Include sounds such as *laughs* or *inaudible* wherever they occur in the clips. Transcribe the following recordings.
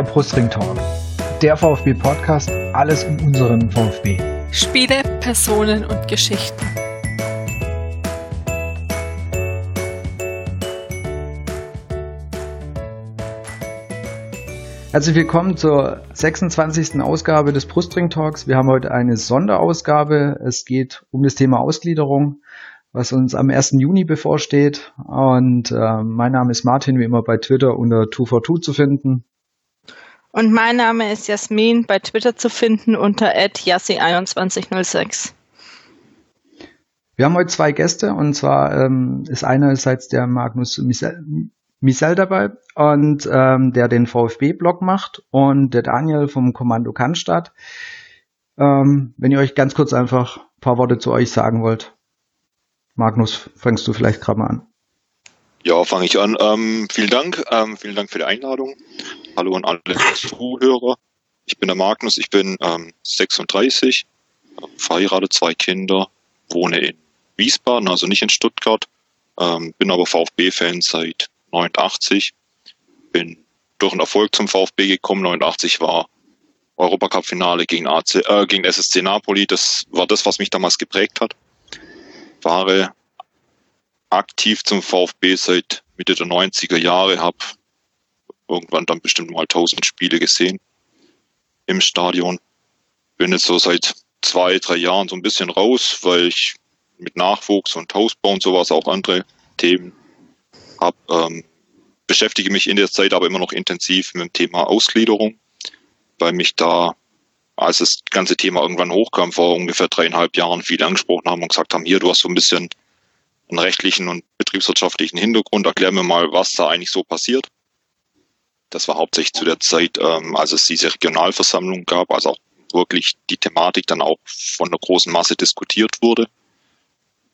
Der Brustring Talk. Der VfB Podcast. Alles um unseren VfB. Spiele, Personen und Geschichten. Herzlich willkommen zur 26. Ausgabe des Brustring Talks. Wir haben heute eine Sonderausgabe. Es geht um das Thema Ausgliederung, was uns am 1. Juni bevorsteht. Und äh, mein Name ist Martin, wie immer bei Twitter unter 242 zu finden. Und mein Name ist Jasmin, bei Twitter zu finden unter @yassi2106. Wir haben heute zwei Gäste und zwar ähm, ist einerseits der Magnus Misel, Misel dabei und ähm, der den VfB-Blog macht und der Daniel vom Kommando Cannstatt. Ähm, wenn ihr euch ganz kurz einfach ein paar Worte zu euch sagen wollt. Magnus, fängst du vielleicht gerade mal an. Ja, fange ich an. Ähm, vielen Dank, ähm, vielen Dank für die Einladung. Hallo an alle Zuhörer. Ich bin der Magnus, ich bin ähm, 36, verheiratet, zwei Kinder, wohne in Wiesbaden, also nicht in Stuttgart, ähm, bin aber VfB-Fan seit 89, bin durch einen Erfolg zum VfB gekommen. 89 war Europacup-Finale gegen, AC, äh, gegen SSC Napoli. Das war das, was mich damals geprägt hat. War aktiv zum VfB seit Mitte der 90er Jahre, habe irgendwann dann bestimmt mal 1000 Spiele gesehen im Stadion. Bin jetzt so seit zwei, drei Jahren so ein bisschen raus, weil ich mit Nachwuchs und Hausbau und sowas auch andere Themen habe. Ähm, beschäftige mich in der Zeit aber immer noch intensiv mit dem Thema Ausgliederung, weil mich da, als das ganze Thema irgendwann hochkam, vor ungefähr dreieinhalb Jahren viele angesprochen haben und gesagt haben, hier, du hast so ein bisschen einen rechtlichen und betriebswirtschaftlichen Hintergrund, erklär mir mal, was da eigentlich so passiert. Das war hauptsächlich zu der Zeit, ähm, als es diese Regionalversammlung gab, also auch wirklich die Thematik dann auch von der großen Masse diskutiert wurde.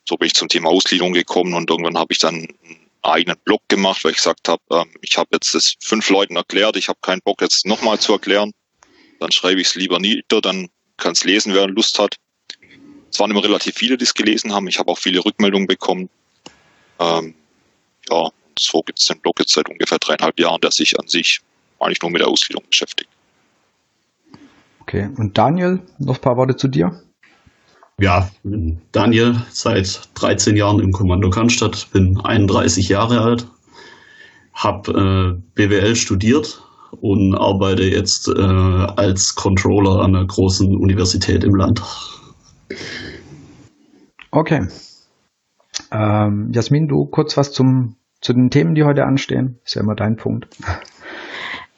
So bin ich zum Thema Ausgliederung gekommen und irgendwann habe ich dann einen eigenen Blog gemacht, weil ich gesagt habe, ähm, ich habe jetzt das fünf Leuten erklärt, ich habe keinen Bock jetzt nochmal zu erklären. Dann schreibe ich es lieber nieder, dann kann es lesen, wer Lust hat. Es waren immer relativ viele, die es gelesen haben. Ich habe auch viele Rückmeldungen bekommen. Ähm, ja, so gibt es den Blog jetzt seit ungefähr dreieinhalb Jahren, der sich an sich eigentlich nur mit der Ausgliederung beschäftigt. Okay, und Daniel, noch ein paar Worte zu dir? Ja, bin Daniel, seit 13 Jahren im Kommando Cannstatt, bin 31 Jahre alt, habe äh, BWL studiert und arbeite jetzt äh, als Controller an einer großen Universität im Land. Okay. Ähm, Jasmin, du kurz was zum, zu den Themen, die heute anstehen. Ist ja immer dein Punkt.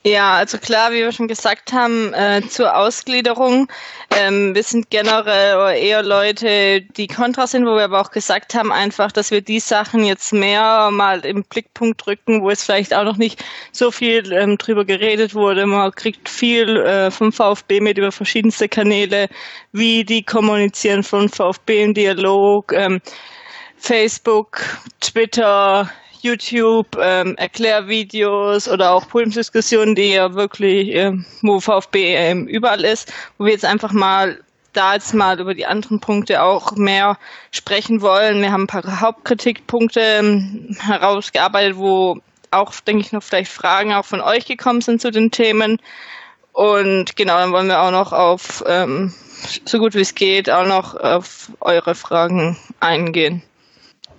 Ja, also klar, wie wir schon gesagt haben, äh, zur Ausgliederung. Ähm, wir sind generell eher Leute, die kontra sind, wo wir aber auch gesagt haben, einfach, dass wir die Sachen jetzt mehr mal im Blickpunkt drücken, wo es vielleicht auch noch nicht so viel ähm, drüber geredet wurde. Man kriegt viel äh, vom VfB mit über verschiedenste Kanäle, wie die kommunizieren von VfB im Dialog, ähm, Facebook, Twitter, YouTube, ähm, Erklärvideos oder auch Podiumsdiskussionen, die ja wirklich, äh, wo VfB ähm, überall ist, wo wir jetzt einfach mal da jetzt mal über die anderen Punkte auch mehr sprechen wollen. Wir haben ein paar Hauptkritikpunkte ähm, herausgearbeitet, wo auch, denke ich, noch vielleicht Fragen auch von euch gekommen sind zu den Themen. Und genau, dann wollen wir auch noch auf, ähm, so gut wie es geht, auch noch auf eure Fragen eingehen.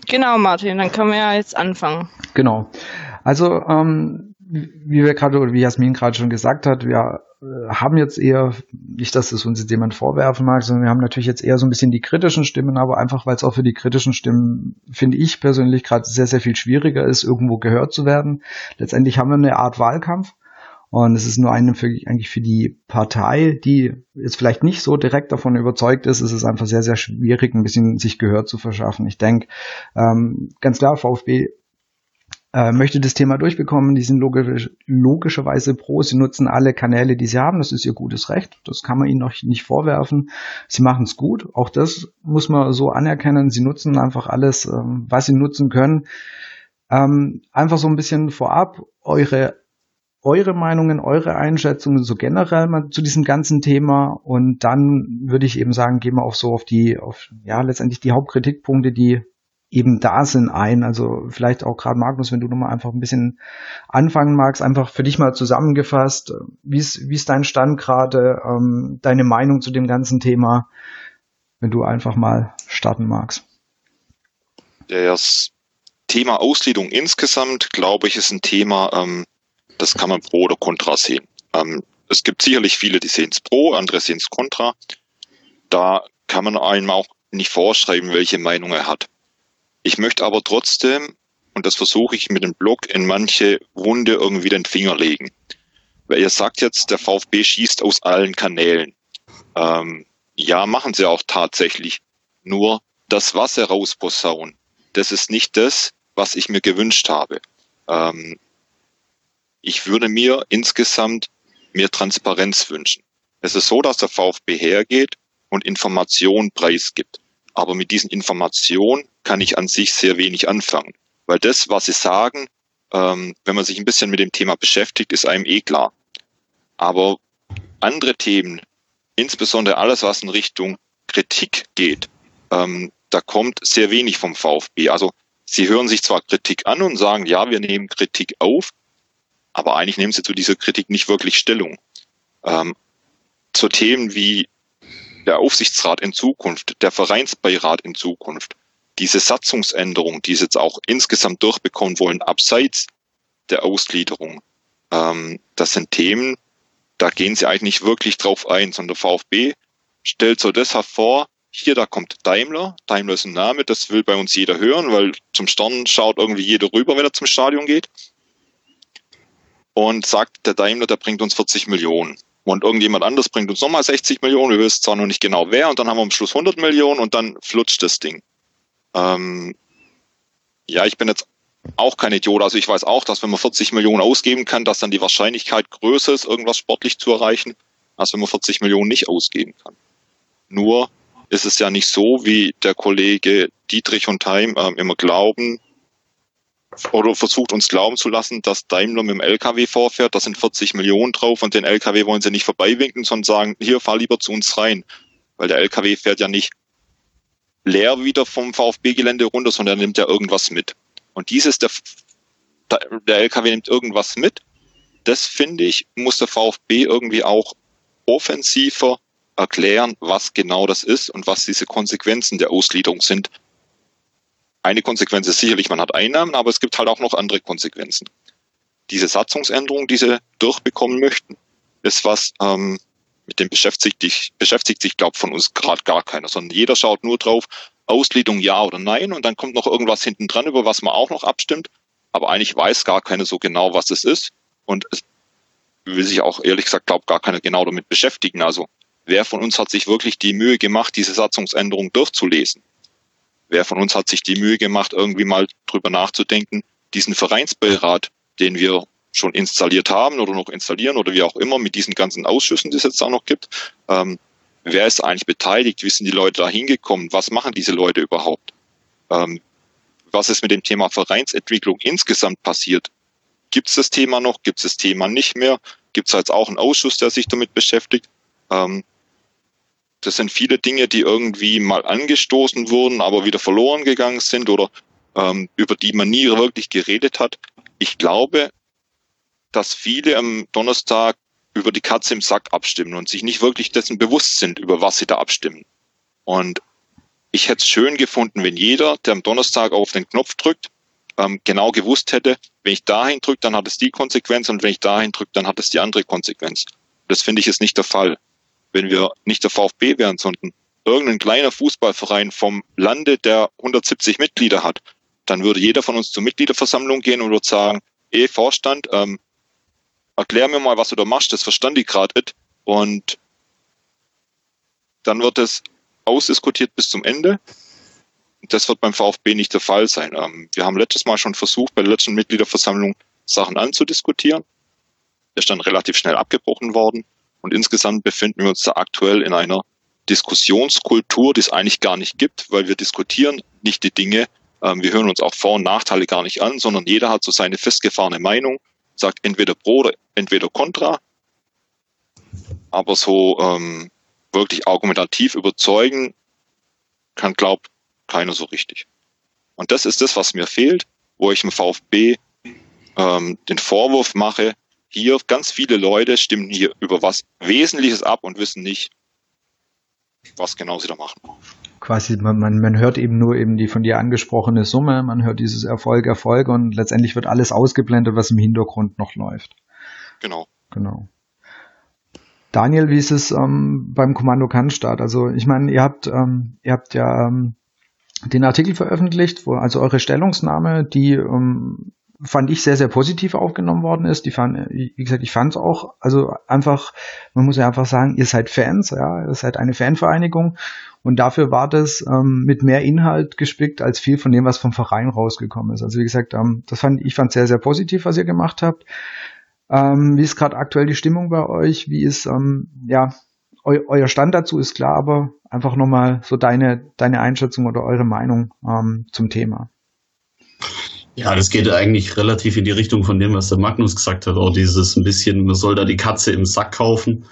Genau, Martin, dann können wir ja jetzt anfangen. Genau. Also, ähm, wie wir gerade oder wie Jasmin gerade schon gesagt hat, wir äh, haben jetzt eher, nicht, dass es uns jemand vorwerfen mag, sondern wir haben natürlich jetzt eher so ein bisschen die kritischen Stimmen, aber einfach, weil es auch für die kritischen Stimmen, finde ich persönlich gerade sehr, sehr viel schwieriger ist, irgendwo gehört zu werden. Letztendlich haben wir eine Art Wahlkampf und es ist nur eine für, eigentlich für die Partei, die jetzt vielleicht nicht so direkt davon überzeugt ist, ist es einfach sehr, sehr schwierig, ein bisschen sich Gehör zu verschaffen. Ich denke, ähm, ganz klar, VfB äh, möchte das Thema durchbekommen. Die sind logisch, logischerweise pro. Sie nutzen alle Kanäle, die sie haben. Das ist ihr gutes Recht. Das kann man ihnen noch nicht vorwerfen. Sie machen es gut. Auch das muss man so anerkennen. Sie nutzen einfach alles, ähm, was sie nutzen können. Ähm, einfach so ein bisschen vorab eure eure Meinungen, eure Einschätzungen so generell mal zu diesem ganzen Thema und dann würde ich eben sagen, gehen wir auch so auf die, auf ja letztendlich die Hauptkritikpunkte, die eben da sind, ein. Also vielleicht auch gerade Magnus, wenn du nochmal einfach ein bisschen anfangen magst, einfach für dich mal zusammengefasst, wie ist, wie ist dein Stand gerade, ähm, deine Meinung zu dem ganzen Thema, wenn du einfach mal starten magst. Das Thema Ausgliederung insgesamt, glaube ich, ist ein Thema, ähm, das kann man pro oder contra sehen. Ähm, es gibt sicherlich viele, die sehen es pro, andere sehen es contra. Da kann man einem auch nicht vorschreiben, welche Meinung er hat. Ich möchte aber trotzdem, und das versuche ich mit dem Blog, in manche Wunde irgendwie den Finger legen. Weil ihr sagt jetzt, der VfB schießt aus allen Kanälen. Ähm, ja, machen sie auch tatsächlich. Nur das Wasser rausposaunen, das ist nicht das, was ich mir gewünscht habe. Ähm, ich würde mir insgesamt mehr Transparenz wünschen. Es ist so, dass der VfB hergeht und Informationen preisgibt. Aber mit diesen Informationen kann ich an sich sehr wenig anfangen. Weil das, was sie sagen, ähm, wenn man sich ein bisschen mit dem Thema beschäftigt, ist einem eh klar. Aber andere Themen, insbesondere alles, was in Richtung Kritik geht, ähm, da kommt sehr wenig vom VfB. Also sie hören sich zwar Kritik an und sagen, ja, wir nehmen Kritik auf, aber eigentlich nehmen sie zu dieser Kritik nicht wirklich Stellung. Ähm, zu Themen wie der Aufsichtsrat in Zukunft, der Vereinsbeirat in Zukunft, diese Satzungsänderung, die sie jetzt auch insgesamt durchbekommen wollen, abseits der Ausgliederung, ähm, das sind Themen, da gehen sie eigentlich nicht wirklich drauf ein, sondern der VfB stellt so das hervor, hier, da kommt Daimler. Daimler ist ein Name, das will bei uns jeder hören, weil zum Stern schaut irgendwie jeder rüber, wenn er zum Stadion geht. Und sagt, der Daimler, der bringt uns 40 Millionen. Und irgendjemand anders bringt uns nochmal 60 Millionen. Wir wissen zwar noch nicht genau wer. Und dann haben wir am Schluss 100 Millionen und dann flutscht das Ding. Ähm, ja, ich bin jetzt auch kein Idiot. Also ich weiß auch, dass wenn man 40 Millionen ausgeben kann, dass dann die Wahrscheinlichkeit größer ist, irgendwas sportlich zu erreichen, als wenn man 40 Millionen nicht ausgeben kann. Nur ist es ja nicht so, wie der Kollege Dietrich und Heim äh, immer glauben oder versucht uns glauben zu lassen, dass Daimler mit dem LKW vorfährt, da sind 40 Millionen drauf und den LKW wollen sie nicht vorbeiwinken, sondern sagen, hier, fahr lieber zu uns rein. Weil der LKW fährt ja nicht leer wieder vom VfB-Gelände runter, sondern er nimmt ja irgendwas mit. Und dieses, der, der LKW nimmt irgendwas mit, das finde ich, muss der VfB irgendwie auch offensiver erklären, was genau das ist und was diese Konsequenzen der Ausgliederung sind. Eine Konsequenz ist sicherlich, man hat Einnahmen, aber es gibt halt auch noch andere Konsequenzen. Diese Satzungsänderung, die sie durchbekommen möchten, ist was, ähm, mit dem beschäftigt sich, beschäftigt sich, glaube von uns gerade gar keiner, sondern jeder schaut nur drauf, Ausgliederung ja oder nein und dann kommt noch irgendwas hinten dran, über was man auch noch abstimmt, aber eigentlich weiß gar keiner so genau, was es ist und es will sich auch ehrlich gesagt, glaube gar keiner genau damit beschäftigen. Also wer von uns hat sich wirklich die Mühe gemacht, diese Satzungsänderung durchzulesen? Wer von uns hat sich die Mühe gemacht, irgendwie mal drüber nachzudenken, diesen Vereinsbeirat, den wir schon installiert haben oder noch installieren oder wie auch immer mit diesen ganzen Ausschüssen, die es jetzt auch noch gibt, ähm, wer ist eigentlich beteiligt? Wie sind die Leute da hingekommen? Was machen diese Leute überhaupt? Ähm, was ist mit dem Thema Vereinsentwicklung insgesamt passiert? Gibt es das Thema noch? Gibt es das Thema nicht mehr? Gibt es jetzt auch einen Ausschuss, der sich damit beschäftigt? Ähm, das sind viele Dinge, die irgendwie mal angestoßen wurden, aber wieder verloren gegangen sind oder ähm, über die man nie wirklich geredet hat. Ich glaube, dass viele am Donnerstag über die Katze im Sack abstimmen und sich nicht wirklich dessen bewusst sind, über was sie da abstimmen. Und ich hätte es schön gefunden, wenn jeder, der am Donnerstag auf den Knopf drückt, ähm, genau gewusst hätte, wenn ich dahin drücke, dann hat es die Konsequenz und wenn ich dahin drücke, dann hat es die andere Konsequenz. Das finde ich ist nicht der Fall wenn wir nicht der VfB wären, sondern irgendein kleiner Fußballverein vom Lande, der 170 Mitglieder hat, dann würde jeder von uns zur Mitgliederversammlung gehen und würde sagen, eh Vorstand, ähm, erklär mir mal, was du da machst, das verstand ich gerade nicht. Und dann wird es ausdiskutiert bis zum Ende. Das wird beim VfB nicht der Fall sein. Ähm, wir haben letztes Mal schon versucht, bei der letzten Mitgliederversammlung Sachen anzudiskutieren. Der ist dann relativ schnell abgebrochen worden. Und insgesamt befinden wir uns da aktuell in einer Diskussionskultur, die es eigentlich gar nicht gibt, weil wir diskutieren nicht die Dinge, ähm, wir hören uns auch Vor- und Nachteile gar nicht an, sondern jeder hat so seine festgefahrene Meinung, sagt entweder pro oder entweder contra. Aber so ähm, wirklich argumentativ überzeugen kann, glaubt keiner so richtig. Und das ist das, was mir fehlt, wo ich im VfB ähm, den Vorwurf mache, hier ganz viele Leute stimmen hier über was Wesentliches ab und wissen nicht, was genau sie da machen. Quasi, man, man, man hört eben nur eben die von dir angesprochene Summe, man hört dieses Erfolg, Erfolg und letztendlich wird alles ausgeblendet, was im Hintergrund noch läuft. Genau. Genau. Daniel, wie ist es ähm, beim Kommando Cannstatt? Also ich meine, ihr habt, ähm, ihr habt ja ähm, den Artikel veröffentlicht, wo also eure Stellungnahme, die ähm, fand ich sehr, sehr positiv aufgenommen worden ist. Die fand, wie gesagt, ich fand es auch, also einfach, man muss ja einfach sagen, ihr seid Fans, ja, ihr seid eine Fanvereinigung und dafür war das ähm, mit mehr Inhalt gespickt als viel von dem, was vom Verein rausgekommen ist. Also wie gesagt, ähm, das fand ich fand sehr, sehr positiv, was ihr gemacht habt. Ähm, wie ist gerade aktuell die Stimmung bei euch? Wie ist, ähm, ja, eu euer Stand dazu ist klar, aber einfach nochmal so deine, deine Einschätzung oder eure Meinung ähm, zum Thema. Ja, das geht eigentlich relativ in die Richtung von dem, was der Magnus gesagt hat. Auch dieses ein bisschen, man soll da die Katze im Sack kaufen.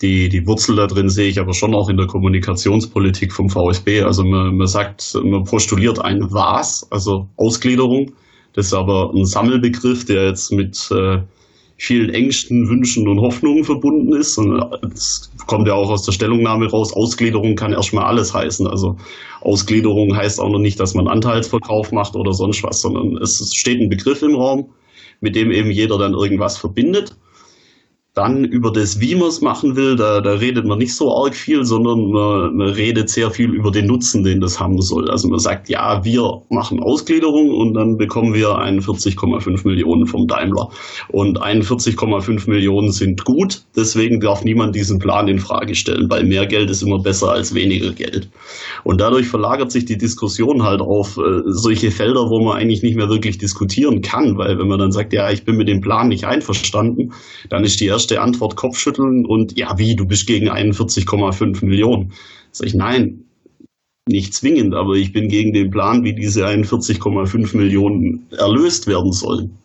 Die, die Wurzel da drin sehe ich aber schon auch in der Kommunikationspolitik vom VSB. Also man, man sagt, man postuliert ein Was, also Ausgliederung. Das ist aber ein Sammelbegriff, der jetzt mit äh, vielen Ängsten, Wünschen und Hoffnungen verbunden ist. Und es kommt ja auch aus der Stellungnahme raus, Ausgliederung kann erstmal alles heißen. Also Ausgliederung heißt auch noch nicht, dass man Anteilsverkauf macht oder sonst was, sondern es steht ein Begriff im Raum, mit dem eben jeder dann irgendwas verbindet. Dann über das, wie man es machen will, da, da redet man nicht so arg viel, sondern man, man redet sehr viel über den Nutzen, den das haben soll. Also man sagt, ja, wir machen Ausgliederung und dann bekommen wir 41,5 Millionen vom Daimler. Und 41,5 Millionen sind gut, deswegen darf niemand diesen Plan in Frage stellen, weil mehr Geld ist immer besser als weniger Geld. Und dadurch verlagert sich die Diskussion halt auf äh, solche Felder, wo man eigentlich nicht mehr wirklich diskutieren kann, weil wenn man dann sagt, ja, ich bin mit dem Plan nicht einverstanden, dann ist die erste erste Antwort Kopfschütteln und ja, wie, du bist gegen 41,5 Millionen. Sag ich, nein, nicht zwingend, aber ich bin gegen den Plan, wie diese 41,5 Millionen erlöst werden sollen.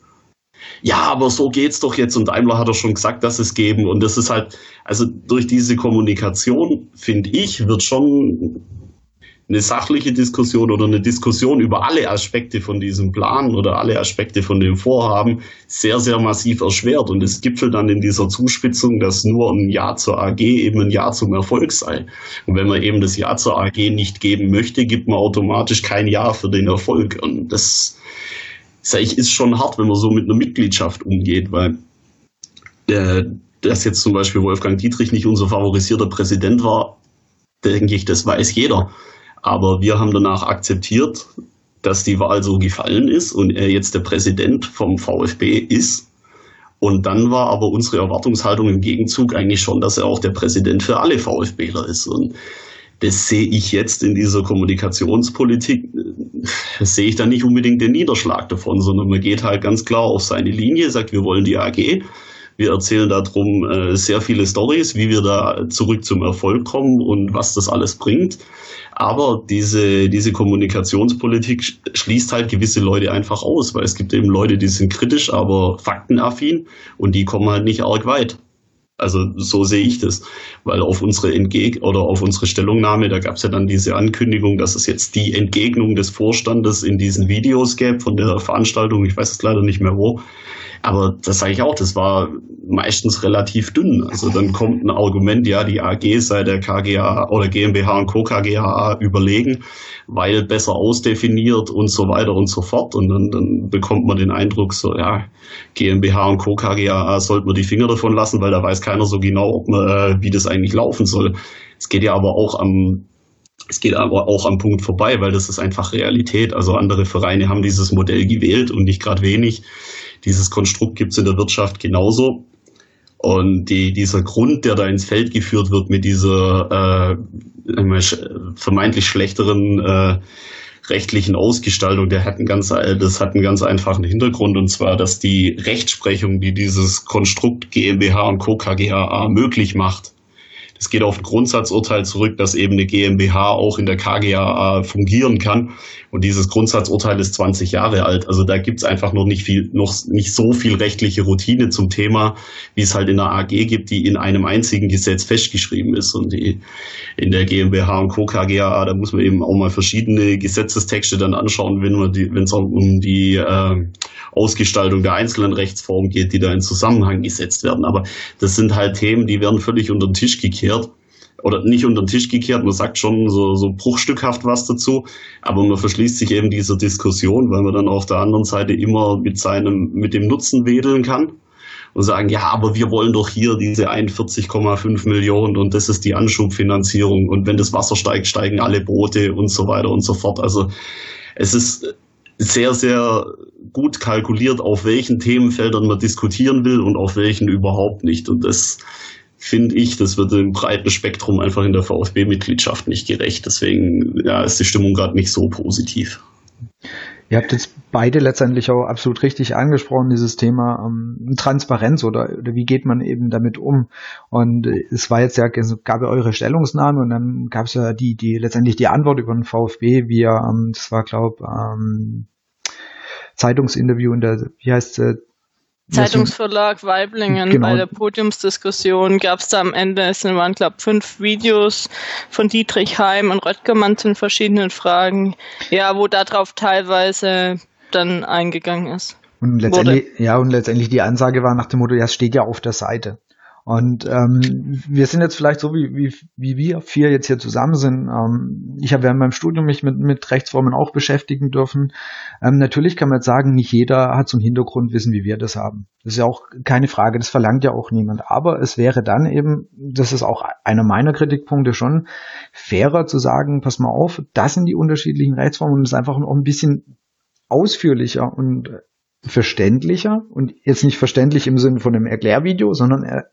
Ja, aber so geht's doch jetzt und Daimler hat doch schon gesagt, dass es geben und das ist halt, also durch diese Kommunikation, finde ich, wird schon eine sachliche Diskussion oder eine Diskussion über alle Aspekte von diesem Plan oder alle Aspekte von dem Vorhaben sehr, sehr massiv erschwert. Und es gipfelt dann in dieser Zuspitzung, dass nur ein Ja zur AG eben ein Ja zum Erfolg sei. Und wenn man eben das Ja zur AG nicht geben möchte, gibt man automatisch kein Ja für den Erfolg. Und das, ist schon hart, wenn man so mit einer Mitgliedschaft umgeht, weil äh, dass jetzt zum Beispiel Wolfgang Dietrich nicht unser favorisierter Präsident war, denke ich, das weiß jeder. Aber wir haben danach akzeptiert, dass die Wahl so gefallen ist und er jetzt der Präsident vom VfB ist. Und dann war aber unsere Erwartungshaltung im Gegenzug eigentlich schon, dass er auch der Präsident für alle VfBler ist. Und das sehe ich jetzt in dieser Kommunikationspolitik, das sehe ich da nicht unbedingt den Niederschlag davon, sondern man geht halt ganz klar auf seine Linie, sagt, wir wollen die AG. Wir erzählen darum äh, sehr viele Stories, wie wir da zurück zum Erfolg kommen und was das alles bringt. Aber diese, diese Kommunikationspolitik schließt halt gewisse Leute einfach aus, weil es gibt eben Leute, die sind kritisch, aber faktenaffin und die kommen halt nicht arg weit. Also so sehe ich das, weil auf unsere Entgeg oder auf unsere Stellungnahme, da gab es ja dann diese Ankündigung, dass es jetzt die Entgegnung des Vorstandes in diesen Videos gäbe von der Veranstaltung, ich weiß es leider nicht mehr wo. Aber das sage ich auch, das war meistens relativ dünn. Also dann kommt ein Argument, ja, die AG sei der KGA oder GmbH und Co. KGA überlegen, weil besser ausdefiniert und so weiter und so fort. Und dann, dann bekommt man den Eindruck, so, ja, GmbH und Co. KGA sollte man die Finger davon lassen, weil da weiß keiner so genau, ob man, äh, wie das eigentlich laufen soll. Es geht ja aber auch am es geht aber auch am Punkt vorbei, weil das ist einfach Realität. Also andere Vereine haben dieses Modell gewählt und nicht gerade wenig. Dieses Konstrukt gibt es in der Wirtschaft genauso. Und die, dieser Grund, der da ins Feld geführt wird mit dieser äh, vermeintlich schlechteren äh, rechtlichen Ausgestaltung, der hat einen ganz, das hat einen ganz einfachen Hintergrund und zwar, dass die Rechtsprechung, die dieses Konstrukt GmbH und Co. KGaA möglich macht, es geht auf ein Grundsatzurteil zurück, dass eben eine GmbH auch in der KGAA fungieren kann. Und dieses Grundsatzurteil ist 20 Jahre alt. Also da gibt es einfach noch nicht viel, noch nicht so viel rechtliche Routine zum Thema, wie es halt in der AG gibt, die in einem einzigen Gesetz festgeschrieben ist. Und die in der GmbH und Co. KGAA, da muss man eben auch mal verschiedene Gesetzestexte dann anschauen, wenn man die, wenn es um die äh, Ausgestaltung der einzelnen Rechtsformen geht, die da in Zusammenhang gesetzt werden. Aber das sind halt Themen, die werden völlig unter den Tisch gekehrt oder nicht unter den Tisch gekehrt, man sagt schon so, so bruchstückhaft was dazu, aber man verschließt sich eben dieser Diskussion, weil man dann auf der anderen Seite immer mit seinem, mit dem Nutzen wedeln kann und sagen, ja, aber wir wollen doch hier diese 41,5 Millionen und das ist die Anschubfinanzierung und wenn das Wasser steigt, steigen alle Boote und so weiter und so fort. Also es ist sehr, sehr gut kalkuliert, auf welchen Themenfeldern man diskutieren will und auf welchen überhaupt nicht. Und das finde ich, das wird im breiten Spektrum einfach in der VfB-Mitgliedschaft nicht gerecht. Deswegen ja, ist die Stimmung gerade nicht so positiv. Ihr habt jetzt beide letztendlich auch absolut richtig angesprochen, dieses Thema ähm, Transparenz oder, oder wie geht man eben damit um. Und äh, es war jetzt ja, es gab ja eure Stellungnahme und dann gab es ja die, die letztendlich die Antwort über den VfB, wie ähm, das war glaube ähm, Zeitungsinterview in der, wie heißt äh, Zeitungsverlag Weiblingen genau. bei der Podiumsdiskussion gab es da am Ende, es waren glaube fünf Videos von Dietrich Heim und Röttgermann zu den verschiedenen Fragen, ja, wo darauf teilweise dann eingegangen ist. Und letztendlich, ja, und letztendlich die Ansage war nach dem Motto, ja, es steht ja auf der Seite. Und ähm, wir sind jetzt vielleicht so, wie, wie, wie wir vier jetzt hier zusammen sind. Ähm, ich habe während meinem Studium mich mit, mit Rechtsformen auch beschäftigen dürfen. Ähm, natürlich kann man jetzt sagen, nicht jeder hat so ein Hintergrundwissen, wie wir das haben. Das ist ja auch keine Frage, das verlangt ja auch niemand. Aber es wäre dann eben, das ist auch einer meiner Kritikpunkte schon, fairer zu sagen, pass mal auf, das sind die unterschiedlichen Rechtsformen und es ist einfach noch ein bisschen ausführlicher und verständlicher und jetzt nicht verständlich im Sinne von einem Erklärvideo, sondern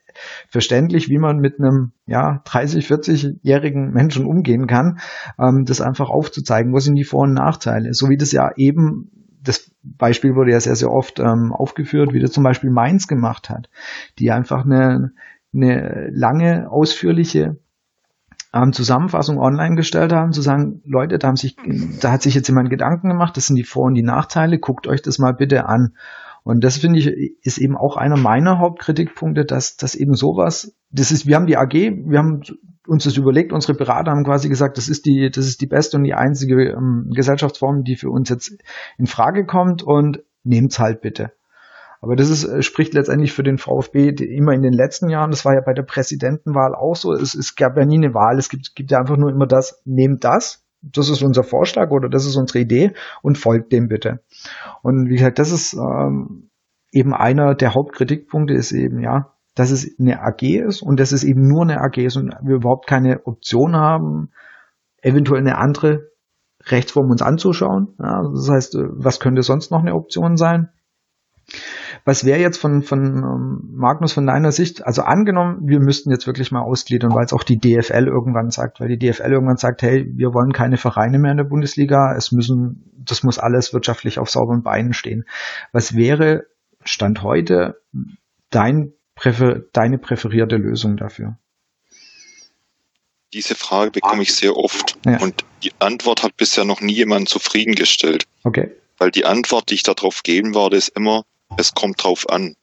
verständlich, wie man mit einem ja 30, 40-jährigen Menschen umgehen kann, ähm, das einfach aufzuzeigen, was sind die Vor- und Nachteile, so wie das ja eben das Beispiel wurde ja sehr, sehr oft ähm, aufgeführt, wie das zum Beispiel Mainz gemacht hat, die einfach eine, eine lange, ausführliche ähm, Zusammenfassung online gestellt haben, zu sagen, Leute, da, haben sich, da hat sich jetzt jemand Gedanken gemacht, das sind die Vor- und die Nachteile, guckt euch das mal bitte an. Und das finde ich, ist eben auch einer meiner Hauptkritikpunkte, dass, dass eben sowas, das ist, wir haben die AG, wir haben uns das überlegt, unsere Berater haben quasi gesagt, das ist die, das ist die beste und die einzige ähm, Gesellschaftsform, die für uns jetzt in Frage kommt und nehmt's halt bitte. Aber das ist, äh, spricht letztendlich für den VfB immer in den letzten Jahren. Das war ja bei der Präsidentenwahl auch so. Es, es gab ja nie eine Wahl. Es gibt, gibt ja einfach nur immer das, nehmt das. Das ist unser Vorschlag oder das ist unsere Idee und folgt dem bitte. Und wie gesagt, das ist ähm, eben einer der Hauptkritikpunkte ist eben, ja, dass es eine AG ist und dass es eben nur eine AG ist und wir überhaupt keine Option haben, eventuell eine andere Rechtsform uns anzuschauen. Ja, das heißt, äh, was könnte sonst noch eine Option sein? Was wäre jetzt von, von ähm, Magnus von deiner Sicht, also angenommen, wir müssten jetzt wirklich mal ausgliedern, weil es auch die DFL irgendwann sagt, weil die DFL irgendwann sagt, hey, wir wollen keine Vereine mehr in der Bundesliga, es müssen, das muss alles wirtschaftlich auf sauberen Beinen stehen. Was wäre Stand heute dein Präfer, deine präferierte Lösung dafür? Diese Frage bekomme ich sehr oft ja. und die Antwort hat bisher noch nie jemand zufriedengestellt. Okay. Weil die Antwort, die ich darauf geben werde, ist immer, es kommt drauf an.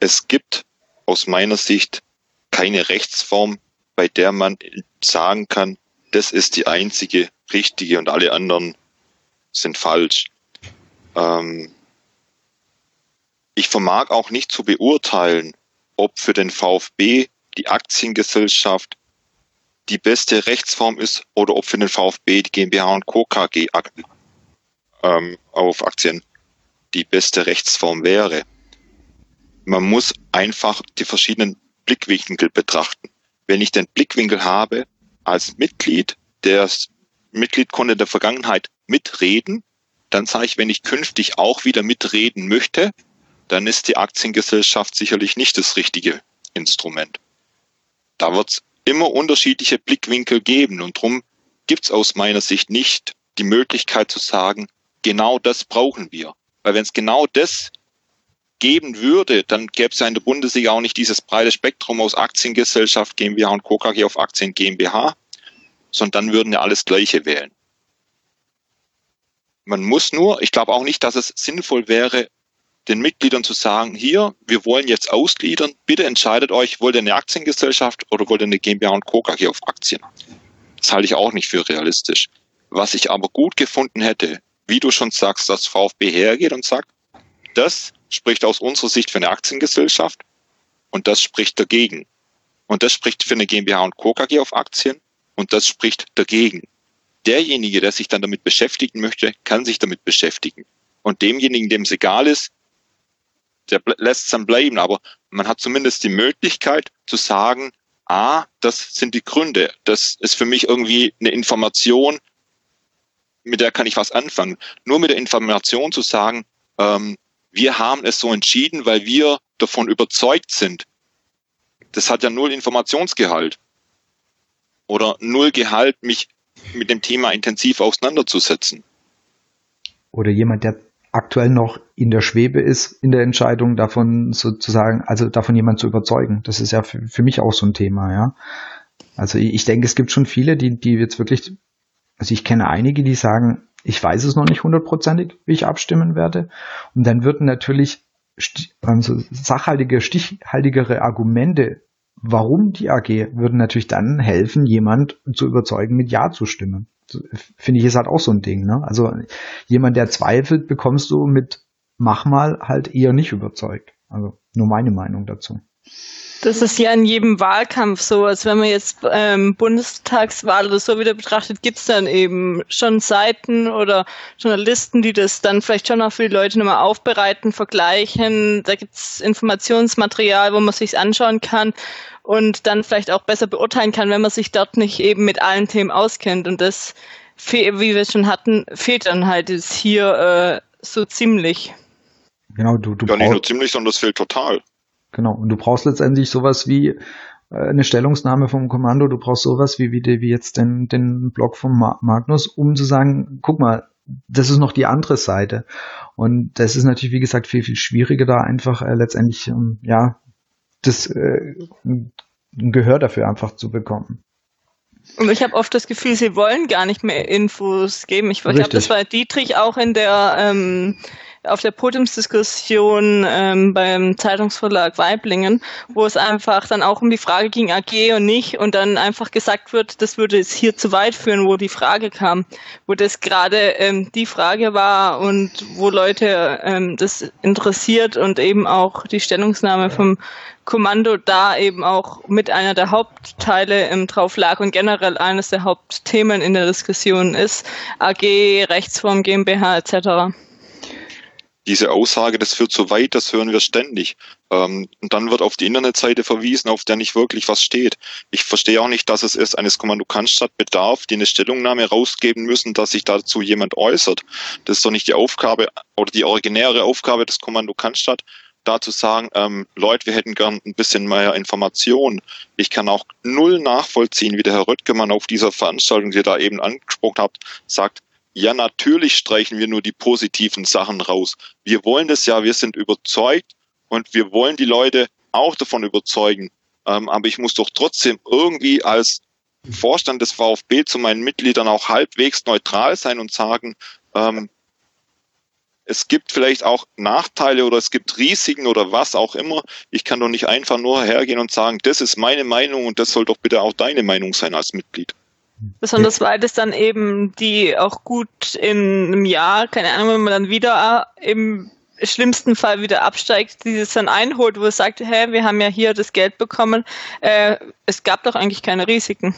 Es gibt aus meiner Sicht keine Rechtsform, bei der man sagen kann, das ist die einzige richtige und alle anderen sind falsch. Ähm, ich vermag auch nicht zu beurteilen, ob für den VfB die Aktiengesellschaft die beste Rechtsform ist oder ob für den VfB die GmbH und Co. KG ähm, auf Aktien die beste Rechtsform wäre. Man muss einfach die verschiedenen Blickwinkel betrachten. Wenn ich den Blickwinkel habe als Mitglied, der Mitglied konnte der Vergangenheit mitreden, dann sage ich, wenn ich künftig auch wieder mitreden möchte, dann ist die Aktiengesellschaft sicherlich nicht das richtige Instrument. Da wird es immer unterschiedliche Blickwinkel geben und darum gibt es aus meiner Sicht nicht die Möglichkeit zu sagen, genau das brauchen wir. Weil wenn es genau das geben würde, dann gäbe es ja in der Bundesliga auch nicht dieses breite Spektrum aus Aktiengesellschaft, GmbH und Co. KG auf Aktien GmbH, sondern dann würden ja alles Gleiche wählen. Man muss nur, ich glaube auch nicht, dass es sinnvoll wäre, den Mitgliedern zu sagen, hier, wir wollen jetzt ausgliedern, bitte entscheidet euch, wollt ihr eine Aktiengesellschaft oder wollt ihr eine GmbH und Co. KG auf Aktien? Das halte ich auch nicht für realistisch. Was ich aber gut gefunden hätte, wie du schon sagst, dass VfB hergeht und sagt, das spricht aus unserer Sicht für eine Aktiengesellschaft und das spricht dagegen. Und das spricht für eine GmbH und Co. KG auf Aktien und das spricht dagegen. Derjenige, der sich dann damit beschäftigen möchte, kann sich damit beschäftigen. Und demjenigen, dem es egal ist, der lässt es dann bleiben. Aber man hat zumindest die Möglichkeit zu sagen, ah, das sind die Gründe. Das ist für mich irgendwie eine Information, mit der kann ich was anfangen. Nur mit der Information zu sagen, ähm, wir haben es so entschieden, weil wir davon überzeugt sind. Das hat ja null Informationsgehalt. Oder null Gehalt, mich mit dem Thema intensiv auseinanderzusetzen. Oder jemand, der aktuell noch in der Schwebe ist, in der Entscheidung davon sozusagen, also davon jemand zu überzeugen. Das ist ja für, für mich auch so ein Thema, ja. Also ich, denke, es gibt schon viele, die, die jetzt wirklich, also ich kenne einige, die sagen, ich weiß es noch nicht hundertprozentig, wie ich abstimmen werde. Und dann würden natürlich also sachhaltige, stichhaltigere Argumente, warum die AG, würden natürlich dann helfen, jemand zu überzeugen, mit Ja zu stimmen. Finde ich ist halt auch so ein Ding. Ne? Also jemand, der zweifelt, bekommst du mit Mach mal halt eher nicht überzeugt. Also nur meine Meinung dazu. Das ist ja in jedem Wahlkampf so. Also wenn man jetzt ähm, Bundestagswahl oder so wieder betrachtet, gibt's dann eben schon Seiten oder Journalisten, die das dann vielleicht schon auch für die Leute nochmal aufbereiten, vergleichen. Da gibt's Informationsmaterial, wo man sich's anschauen kann und dann vielleicht auch besser beurteilen kann, wenn man sich dort nicht eben mit allen Themen auskennt. Und das, wie wir es schon hatten, fehlt dann halt jetzt hier äh, so ziemlich. Genau, du, du ja, nicht nur ziemlich, sondern das fehlt total. Genau. Und du brauchst letztendlich sowas wie äh, eine Stellungnahme vom Kommando, du brauchst sowas wie, wie, wie jetzt den, den Blog von Magnus, um zu sagen, guck mal, das ist noch die andere Seite. Und das ist natürlich, wie gesagt, viel, viel schwieriger, da einfach äh, letztendlich, ähm, ja, das äh, ein Gehör dafür einfach zu bekommen. Und ich habe oft das Gefühl, sie wollen gar nicht mehr Infos geben. Ich, ich glaube, das war Dietrich auch in der ähm, auf der Podiumsdiskussion ähm, beim Zeitungsverlag Weiblingen, wo es einfach dann auch um die Frage ging, AG und nicht, und dann einfach gesagt wird, das würde es hier zu weit führen, wo die Frage kam, wo das gerade ähm, die Frage war und wo Leute ähm, das interessiert und eben auch die Stellungnahme vom Kommando da eben auch mit einer der Hauptteile im drauf lag und generell eines der Hauptthemen in der Diskussion ist, AG, Rechtsform, GmbH etc diese Aussage, das führt zu weit, das hören wir ständig. Ähm, und dann wird auf die Internetseite verwiesen, auf der nicht wirklich was steht. Ich verstehe auch nicht, dass es erst eines Kommando Cannstatt bedarf, die eine Stellungnahme rausgeben müssen, dass sich dazu jemand äußert. Das ist doch nicht die Aufgabe oder die originäre Aufgabe des Kommando Cannstatt, da zu sagen, ähm, Leute, wir hätten gern ein bisschen mehr Informationen. Ich kann auch null nachvollziehen, wie der Herr Röttgemann auf dieser Veranstaltung, die ihr da eben angesprochen habt, sagt, ja, natürlich streichen wir nur die positiven Sachen raus. Wir wollen das ja, wir sind überzeugt und wir wollen die Leute auch davon überzeugen. Ähm, aber ich muss doch trotzdem irgendwie als Vorstand des VfB zu meinen Mitgliedern auch halbwegs neutral sein und sagen, ähm, es gibt vielleicht auch Nachteile oder es gibt Risiken oder was auch immer. Ich kann doch nicht einfach nur hergehen und sagen, das ist meine Meinung und das soll doch bitte auch deine Meinung sein als Mitglied. Besonders weil das dann eben die auch gut in einem Jahr, keine Ahnung, wenn man dann wieder im schlimmsten Fall wieder absteigt, dieses dann einholt, wo es sagt, hä, wir haben ja hier das Geld bekommen, äh, es gab doch eigentlich keine Risiken.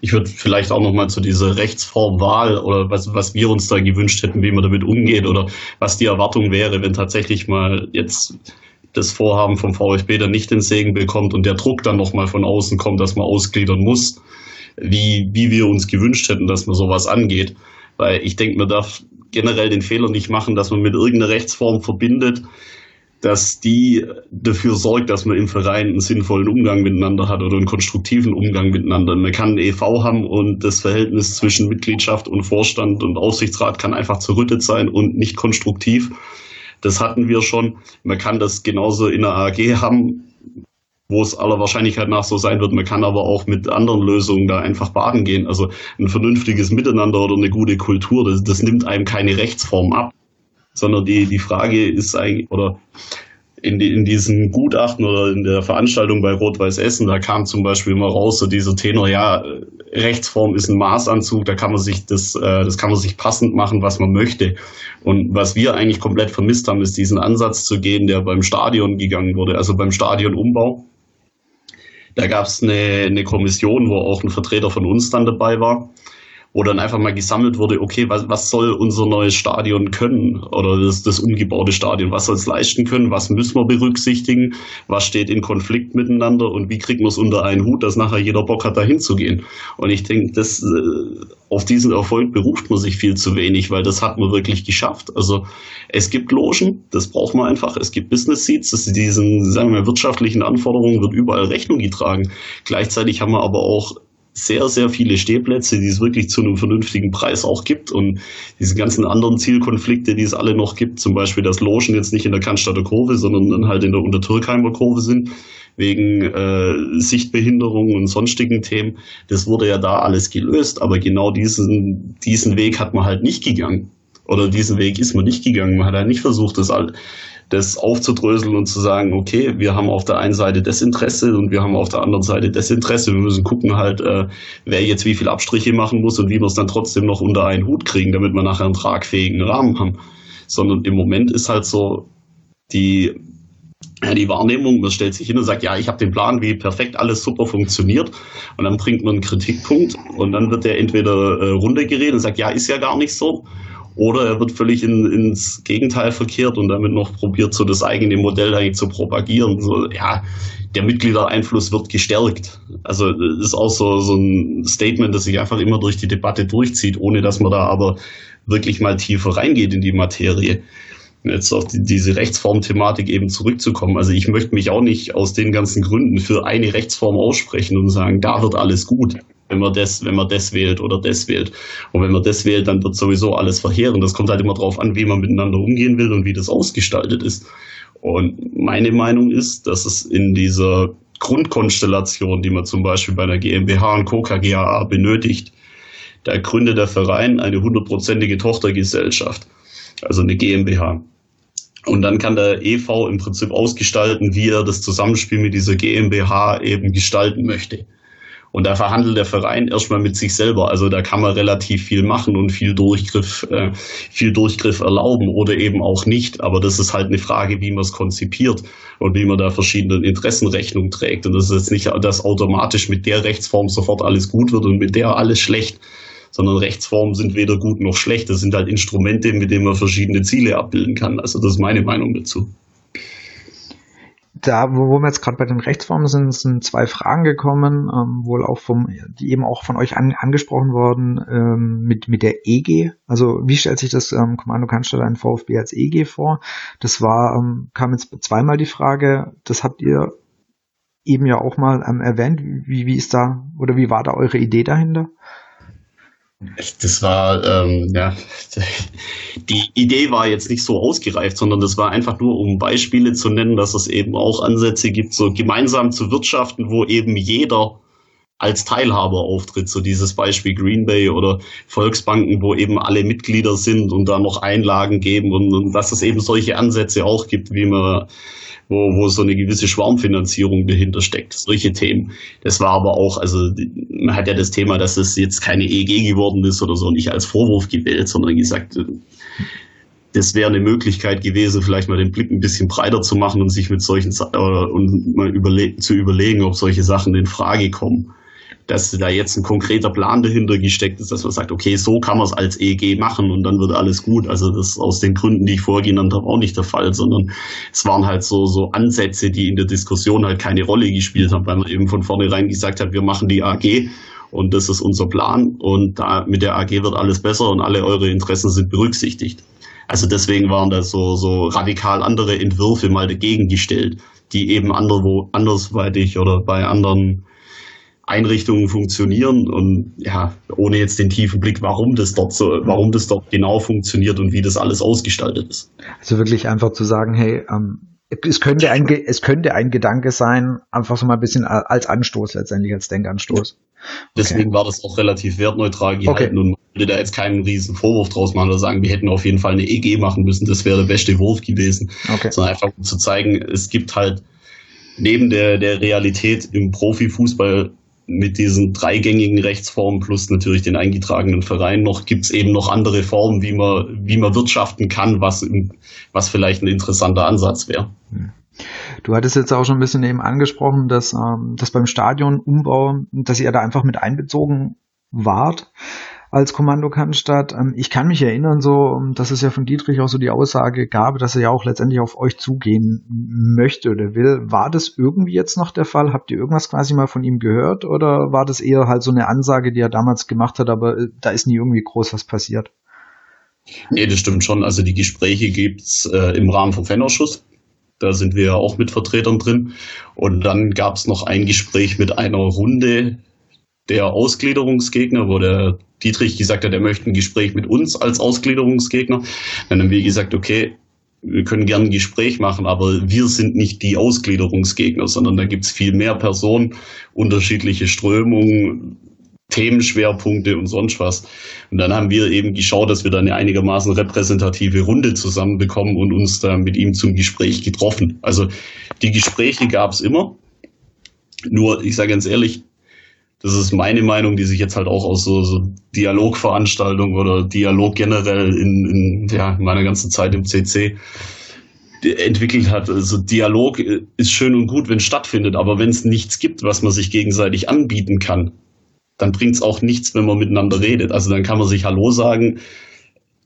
Ich würde vielleicht auch nochmal zu dieser Rechtsformwahl oder was, was wir uns da gewünscht hätten, wie man damit umgeht oder was die Erwartung wäre, wenn tatsächlich mal jetzt das Vorhaben vom VfB dann nicht den Segen bekommt und der Druck dann nochmal von außen kommt, dass man ausgliedern muss wie, wie wir uns gewünscht hätten, dass man sowas angeht. Weil ich denke, man darf generell den Fehler nicht machen, dass man mit irgendeiner Rechtsform verbindet, dass die dafür sorgt, dass man im Verein einen sinnvollen Umgang miteinander hat oder einen konstruktiven Umgang miteinander. Man kann ein EV haben und das Verhältnis zwischen Mitgliedschaft und Vorstand und Aufsichtsrat kann einfach zerrüttet sein und nicht konstruktiv. Das hatten wir schon. Man kann das genauso in der AG haben, wo es aller Wahrscheinlichkeit nach so sein wird. Man kann aber auch mit anderen Lösungen da einfach baden gehen. Also ein vernünftiges Miteinander oder eine gute Kultur, das, das nimmt einem keine Rechtsform ab, sondern die, die Frage ist eigentlich, oder in, in diesen Gutachten oder in der Veranstaltung bei Rot-Weiß Essen, da kam zum Beispiel immer raus, so dieser Tenor, ja, Rechtsform ist ein Maßanzug, da kann man sich das, äh, das kann man sich passend machen, was man möchte. Und was wir eigentlich komplett vermisst haben, ist diesen Ansatz zu gehen, der beim Stadion gegangen wurde, also beim Stadionumbau. Da gab es eine, eine Kommission, wo auch ein Vertreter von uns dann dabei war wo dann einfach mal gesammelt wurde, okay, was, was soll unser neues Stadion können oder das, das umgebaute Stadion, was soll es leisten können, was müssen wir berücksichtigen, was steht in Konflikt miteinander und wie kriegen wir es unter einen Hut, dass nachher jeder Bock hat, da hinzugehen. Und ich denke, das, äh, auf diesen Erfolg beruft man sich viel zu wenig, weil das hat man wirklich geschafft. Also es gibt Logen, das braucht man einfach, es gibt Business Seats, das diesen, sagen wir, wirtschaftlichen Anforderungen wird überall Rechnung getragen. Gleichzeitig haben wir aber auch sehr, sehr viele Stehplätze, die es wirklich zu einem vernünftigen Preis auch gibt und diese ganzen anderen Zielkonflikte, die es alle noch gibt, zum Beispiel, dass Logen jetzt nicht in der Cannstatter Kurve, sondern dann halt in der Untertürkheimer Kurve sind, wegen äh, Sichtbehinderungen und sonstigen Themen, das wurde ja da alles gelöst, aber genau diesen, diesen Weg hat man halt nicht gegangen. Oder diesen Weg ist man nicht gegangen. Man hat halt nicht versucht, das all, das aufzudröseln und zu sagen, okay, wir haben auf der einen Seite Desinteresse und wir haben auf der anderen Seite Desinteresse. Wir müssen gucken halt, äh, wer jetzt wie viel Abstriche machen muss und wie wir es dann trotzdem noch unter einen Hut kriegen, damit wir nachher einen tragfähigen Rahmen haben. Sondern im Moment ist halt so die, ja, die Wahrnehmung, man stellt sich hin und sagt, ja, ich habe den Plan, wie perfekt alles super funktioniert. Und dann bringt man einen Kritikpunkt und dann wird der entweder äh, runtergeredet und sagt, ja, ist ja gar nicht so. Oder er wird völlig in, ins Gegenteil verkehrt und damit noch probiert, so das eigene Modell eigentlich zu propagieren. So, ja, der Mitgliedereinfluss wird gestärkt. Also das ist auch so, so ein Statement, das sich einfach immer durch die Debatte durchzieht, ohne dass man da aber wirklich mal tiefer reingeht in die Materie. Jetzt auf die, diese Rechtsform-Thematik eben zurückzukommen. Also ich möchte mich auch nicht aus den ganzen Gründen für eine Rechtsform aussprechen und sagen, da wird alles gut wenn man das, wenn man das wählt oder das wählt. Und wenn man das wählt, dann wird sowieso alles verheeren. Das kommt halt immer darauf an, wie man miteinander umgehen will und wie das ausgestaltet ist. Und meine Meinung ist, dass es in dieser Grundkonstellation, die man zum Beispiel bei einer GmbH und Co. KGAA benötigt, da gründet der Verein eine hundertprozentige Tochtergesellschaft, also eine GmbH. Und dann kann der EV im Prinzip ausgestalten, wie er das Zusammenspiel mit dieser GmbH eben gestalten möchte. Und da verhandelt der Verein erstmal mit sich selber. Also da kann man relativ viel machen und viel Durchgriff, äh, viel Durchgriff erlauben oder eben auch nicht. Aber das ist halt eine Frage, wie man es konzipiert und wie man da verschiedenen Interessen Rechnung trägt. Und das ist jetzt nicht, dass automatisch mit der Rechtsform sofort alles gut wird und mit der alles schlecht sondern Rechtsformen sind weder gut noch schlecht. Das sind halt Instrumente, mit denen man verschiedene Ziele abbilden kann. Also das ist meine Meinung dazu da, wo, wo wir jetzt gerade bei den Rechtsformen sind, sind zwei Fragen gekommen, ähm, wohl auch vom, die eben auch von euch an, angesprochen worden, ähm, mit, mit der EG. Also wie stellt sich das ähm, Kommando Cannstatt ein VfB als EG vor? Das war, ähm, kam jetzt zweimal die Frage, das habt ihr eben ja auch mal ähm, erwähnt. Wie, wie ist da, oder wie war da eure Idee dahinter? Das war, ähm, ja, die Idee war jetzt nicht so ausgereift, sondern das war einfach nur, um Beispiele zu nennen, dass es eben auch Ansätze gibt, so gemeinsam zu wirtschaften, wo eben jeder als Teilhaber auftritt. So dieses Beispiel Green Bay oder Volksbanken, wo eben alle Mitglieder sind und da noch Einlagen geben und, und dass es eben solche Ansätze auch gibt, wie man wo, wo so eine gewisse Schwarmfinanzierung dahinter steckt. Solche Themen. Das war aber auch, also man hat ja das Thema, dass es jetzt keine EG geworden ist oder so, nicht als Vorwurf gewählt, sondern gesagt, das wäre eine Möglichkeit gewesen, vielleicht mal den Blick ein bisschen breiter zu machen und sich mit solchen äh, und mal überle zu überlegen, ob solche Sachen in Frage kommen dass da jetzt ein konkreter Plan dahinter gesteckt ist, dass man sagt, okay, so kann man es als EG machen und dann wird alles gut. Also das ist aus den Gründen, die ich vorher genannt habe, auch nicht der Fall, sondern es waren halt so, so Ansätze, die in der Diskussion halt keine Rolle gespielt haben, weil man eben von vornherein gesagt hat, wir machen die AG und das ist unser Plan und da mit der AG wird alles besser und alle eure Interessen sind berücksichtigt. Also deswegen waren da so, so radikal andere Entwürfe mal dagegen gestellt, die eben anderwo andersweitig oder bei anderen Einrichtungen funktionieren und ja, ohne jetzt den tiefen Blick, warum das dort so, warum das dort genau funktioniert und wie das alles ausgestaltet ist. Also wirklich einfach zu sagen, hey, ähm, es könnte ein, es könnte ein Gedanke sein, einfach so mal ein bisschen als Anstoß letztendlich, als Denkanstoß. Deswegen war das auch relativ wertneutral gehalten okay. und würde da jetzt keinen riesen Vorwurf draus machen oder sagen, wir hätten auf jeden Fall eine EG machen müssen, das wäre der beste Wurf gewesen. Okay. Sondern einfach um zu zeigen, es gibt halt neben der, der Realität im Profifußball mit diesen dreigängigen Rechtsformen plus natürlich den eingetragenen Verein noch gibt's eben noch andere Formen, wie man, wie man wirtschaften kann, was, was vielleicht ein interessanter Ansatz wäre. Hm. Du hattest jetzt auch schon ein bisschen eben angesprochen, dass, ähm, dass beim Stadionumbau, dass ihr da einfach mit einbezogen wart als Kommando Cannstatt. Ähm, ich kann mich erinnern, so, ähm, dass es ja von Dietrich auch so die Aussage gab, dass er ja auch letztendlich auf euch zugehen möchte oder will. War das irgendwie jetzt noch der Fall? Habt ihr irgendwas quasi mal von ihm gehört oder war das eher halt so eine Ansage, die er damals gemacht hat, aber äh, da ist nie irgendwie groß was passiert? Nee, das stimmt schon. Also die Gespräche gibt's äh, im Rahmen vom Fanausschuss. Da sind wir ja auch mit Vertretern drin. Und dann gab es noch ein Gespräch mit einer Runde der Ausgliederungsgegner, wo der Dietrich gesagt hat, er möchte ein Gespräch mit uns als Ausgliederungsgegner. Dann haben wir gesagt, okay, wir können gerne ein Gespräch machen, aber wir sind nicht die Ausgliederungsgegner, sondern da gibt es viel mehr Personen, unterschiedliche Strömungen, Themenschwerpunkte und sonst was. Und dann haben wir eben geschaut, dass wir da eine einigermaßen repräsentative Runde zusammenbekommen und uns da mit ihm zum Gespräch getroffen. Also die Gespräche gab es immer. Nur, ich sage ganz ehrlich, das ist meine Meinung, die sich jetzt halt auch aus so, so Dialogveranstaltungen oder Dialog generell in, in, ja, in meiner ganzen Zeit im CC entwickelt hat. Also Dialog ist schön und gut, wenn es stattfindet, aber wenn es nichts gibt, was man sich gegenseitig anbieten kann, dann bringt es auch nichts, wenn man miteinander redet. Also dann kann man sich Hallo sagen,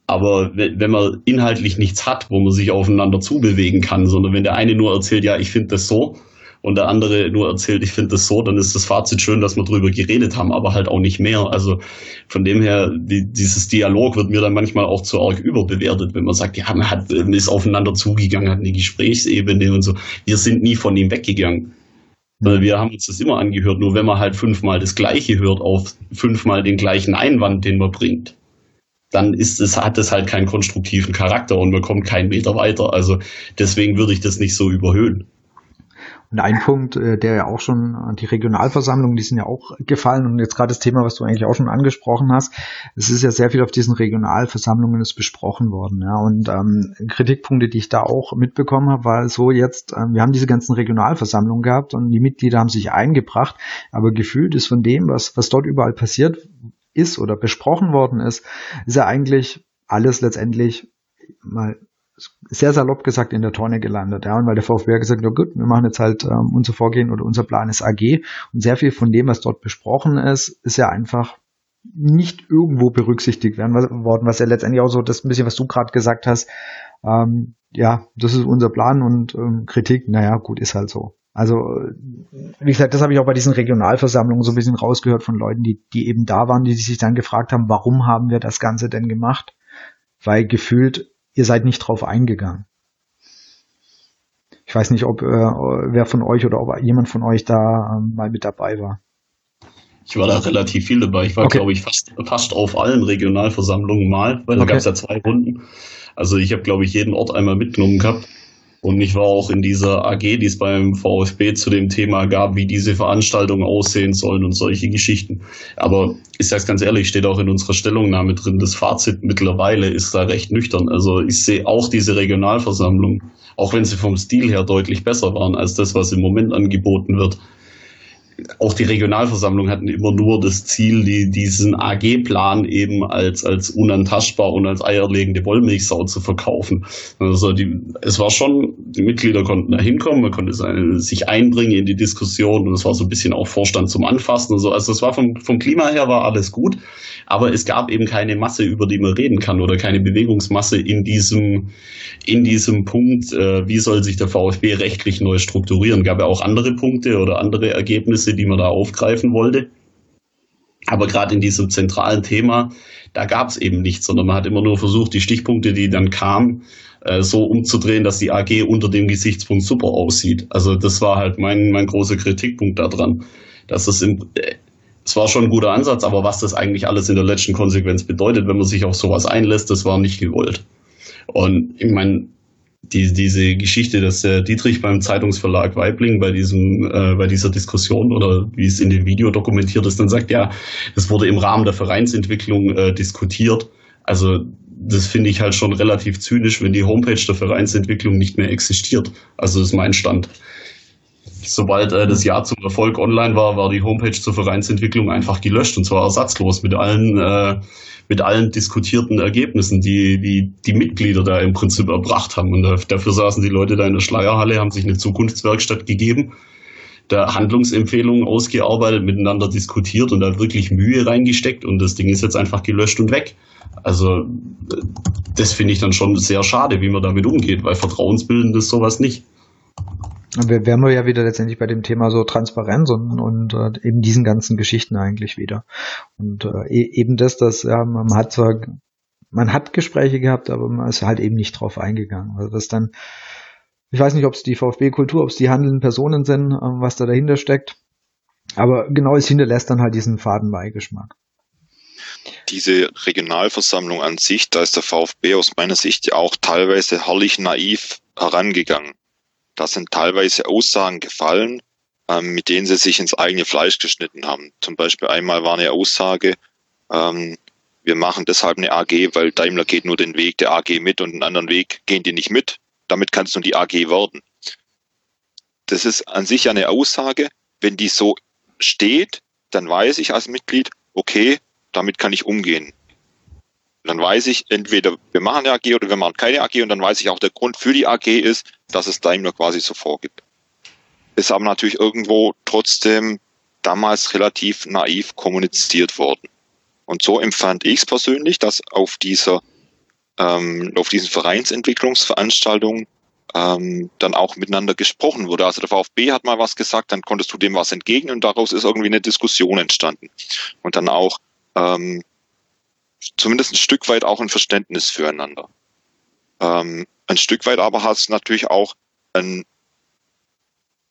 aber wenn man inhaltlich nichts hat, wo man sich aufeinander zubewegen kann, sondern wenn der eine nur erzählt, ja, ich finde das so, und der andere nur erzählt, ich finde das so, dann ist das Fazit schön, dass wir drüber geredet haben, aber halt auch nicht mehr. Also von dem her, die, dieses Dialog wird mir dann manchmal auch zu arg überbewertet, wenn man sagt, ja, man hat, man ist aufeinander zugegangen, hat eine Gesprächsebene und so. Wir sind nie von ihm weggegangen. Wir haben uns das immer angehört, nur wenn man halt fünfmal das Gleiche hört auf fünfmal den gleichen Einwand, den man bringt, dann ist es, hat es halt keinen konstruktiven Charakter und man kommt keinen Meter weiter. Also deswegen würde ich das nicht so überhöhen. Und ein Punkt, äh, der ja auch schon, äh, die Regionalversammlungen, die sind ja auch gefallen. Und jetzt gerade das Thema, was du eigentlich auch schon angesprochen hast, es ist ja sehr viel auf diesen Regionalversammlungen ist besprochen worden, ja, und ähm, Kritikpunkte, die ich da auch mitbekommen habe, war so jetzt, ähm, wir haben diese ganzen Regionalversammlungen gehabt und die Mitglieder haben sich eingebracht, aber gefühlt ist von dem, was, was dort überall passiert ist oder besprochen worden ist, ist ja eigentlich alles letztendlich mal sehr salopp gesagt in der Tonne gelandet. Ja, und weil der VfB gesagt hat, gut, wir machen jetzt halt ähm, unser Vorgehen oder unser Plan ist AG und sehr viel von dem, was dort besprochen ist, ist ja einfach nicht irgendwo berücksichtigt werden worden, was ja letztendlich auch so das bisschen, was du gerade gesagt hast, ähm, ja, das ist unser Plan und ähm, Kritik, naja, gut, ist halt so. Also, wie gesagt, das habe ich auch bei diesen Regionalversammlungen so ein bisschen rausgehört von Leuten, die, die eben da waren, die sich dann gefragt haben, warum haben wir das Ganze denn gemacht? Weil gefühlt ihr seid nicht drauf eingegangen. Ich weiß nicht, ob äh, wer von euch oder ob jemand von euch da ähm, mal mit dabei war. Ich war da relativ viel dabei. Ich war, okay. glaube ich, fast, fast auf allen Regionalversammlungen mal, weil da okay. gab es ja zwei Runden. Also ich habe, glaube ich, jeden Ort einmal mitgenommen gehabt. Und ich war auch in dieser AG, die es beim VfB zu dem Thema gab, wie diese Veranstaltungen aussehen sollen und solche Geschichten. Aber ich sage ganz ehrlich, steht auch in unserer Stellungnahme drin, das Fazit mittlerweile ist da recht nüchtern. Also ich sehe auch diese Regionalversammlung, auch wenn sie vom Stil her deutlich besser waren als das, was im Moment angeboten wird, auch die Regionalversammlungen hatten immer nur das Ziel, die, diesen AG-Plan eben als, als unantastbar und als eierlegende Wollmilchsau zu verkaufen. Also die, es war schon, die Mitglieder konnten da hinkommen, man konnte sich einbringen in die Diskussion und es war so ein bisschen auch Vorstand zum Anfassen und so. Also es war vom, vom Klima her war alles gut, aber es gab eben keine Masse, über die man reden kann oder keine Bewegungsmasse in diesem, in diesem Punkt, äh, wie soll sich der VfB rechtlich neu strukturieren. Gab ja auch andere Punkte oder andere Ergebnisse, die man da aufgreifen wollte. Aber gerade in diesem zentralen Thema, da gab es eben nichts, sondern man hat immer nur versucht, die Stichpunkte, die dann kamen, äh, so umzudrehen, dass die AG unter dem Gesichtspunkt super aussieht. Also das war halt mein, mein großer Kritikpunkt daran. dass das im, äh, es war schon ein guter Ansatz, aber was das eigentlich alles in der letzten Konsequenz bedeutet, wenn man sich auf sowas einlässt, das war nicht gewollt. Und ich meine, die, diese Geschichte, dass der Dietrich beim Zeitungsverlag Weibling bei diesem, äh, bei dieser Diskussion oder wie es in dem Video dokumentiert ist, dann sagt, ja, das wurde im Rahmen der Vereinsentwicklung äh, diskutiert. Also das finde ich halt schon relativ zynisch, wenn die Homepage der Vereinsentwicklung nicht mehr existiert. Also das ist mein Stand. Sobald äh, das Jahr zum Erfolg online war, war die Homepage zur Vereinsentwicklung einfach gelöscht und zwar ersatzlos mit allen äh, mit allen diskutierten Ergebnissen, die, die die Mitglieder da im Prinzip erbracht haben. Und dafür saßen die Leute da in der Schleierhalle, haben sich eine Zukunftswerkstatt gegeben, da Handlungsempfehlungen ausgearbeitet, miteinander diskutiert und da wirklich Mühe reingesteckt und das Ding ist jetzt einfach gelöscht und weg. Also das finde ich dann schon sehr schade, wie man damit umgeht, weil vertrauensbildend ist sowas nicht. Wir wären wir ja wieder letztendlich bei dem Thema so Transparenz und, und äh, eben diesen ganzen Geschichten eigentlich wieder. Und äh, e-, eben das, dass ja, man hat zwar, man hat Gespräche gehabt, aber man ist halt eben nicht drauf eingegangen. Also das dann, ich weiß nicht, ob es die VfB-Kultur, ob es die handelnden Personen sind, äh, was da dahinter steckt. Aber genau es hinterlässt dann halt diesen faden Beigeschmack. Diese Regionalversammlung an sich, da ist der VfB aus meiner Sicht ja auch teilweise herrlich naiv herangegangen da sind teilweise Aussagen gefallen, ähm, mit denen sie sich ins eigene Fleisch geschnitten haben. Zum Beispiel einmal war eine Aussage, ähm, wir machen deshalb eine AG, weil Daimler geht nur den Weg der AG mit und einen anderen Weg gehen die nicht mit. Damit kann es nur die AG werden. Das ist an sich eine Aussage. Wenn die so steht, dann weiß ich als Mitglied, okay, damit kann ich umgehen. Dann weiß ich, entweder wir machen eine AG oder wir machen keine AG und dann weiß ich auch, der Grund für die AG ist, dass es Daimler quasi so vorgibt. Ist aber natürlich irgendwo trotzdem damals relativ naiv kommuniziert worden. Und so empfand ich es persönlich, dass auf dieser ähm, auf diesen Vereinsentwicklungsveranstaltungen ähm, dann auch miteinander gesprochen wurde. Also der VfB hat mal was gesagt, dann konntest du dem was entgegnen und daraus ist irgendwie eine Diskussion entstanden. Und dann auch ähm, zumindest ein Stück weit auch ein Verständnis füreinander. Ähm, ein Stück weit aber hat es natürlich auch ein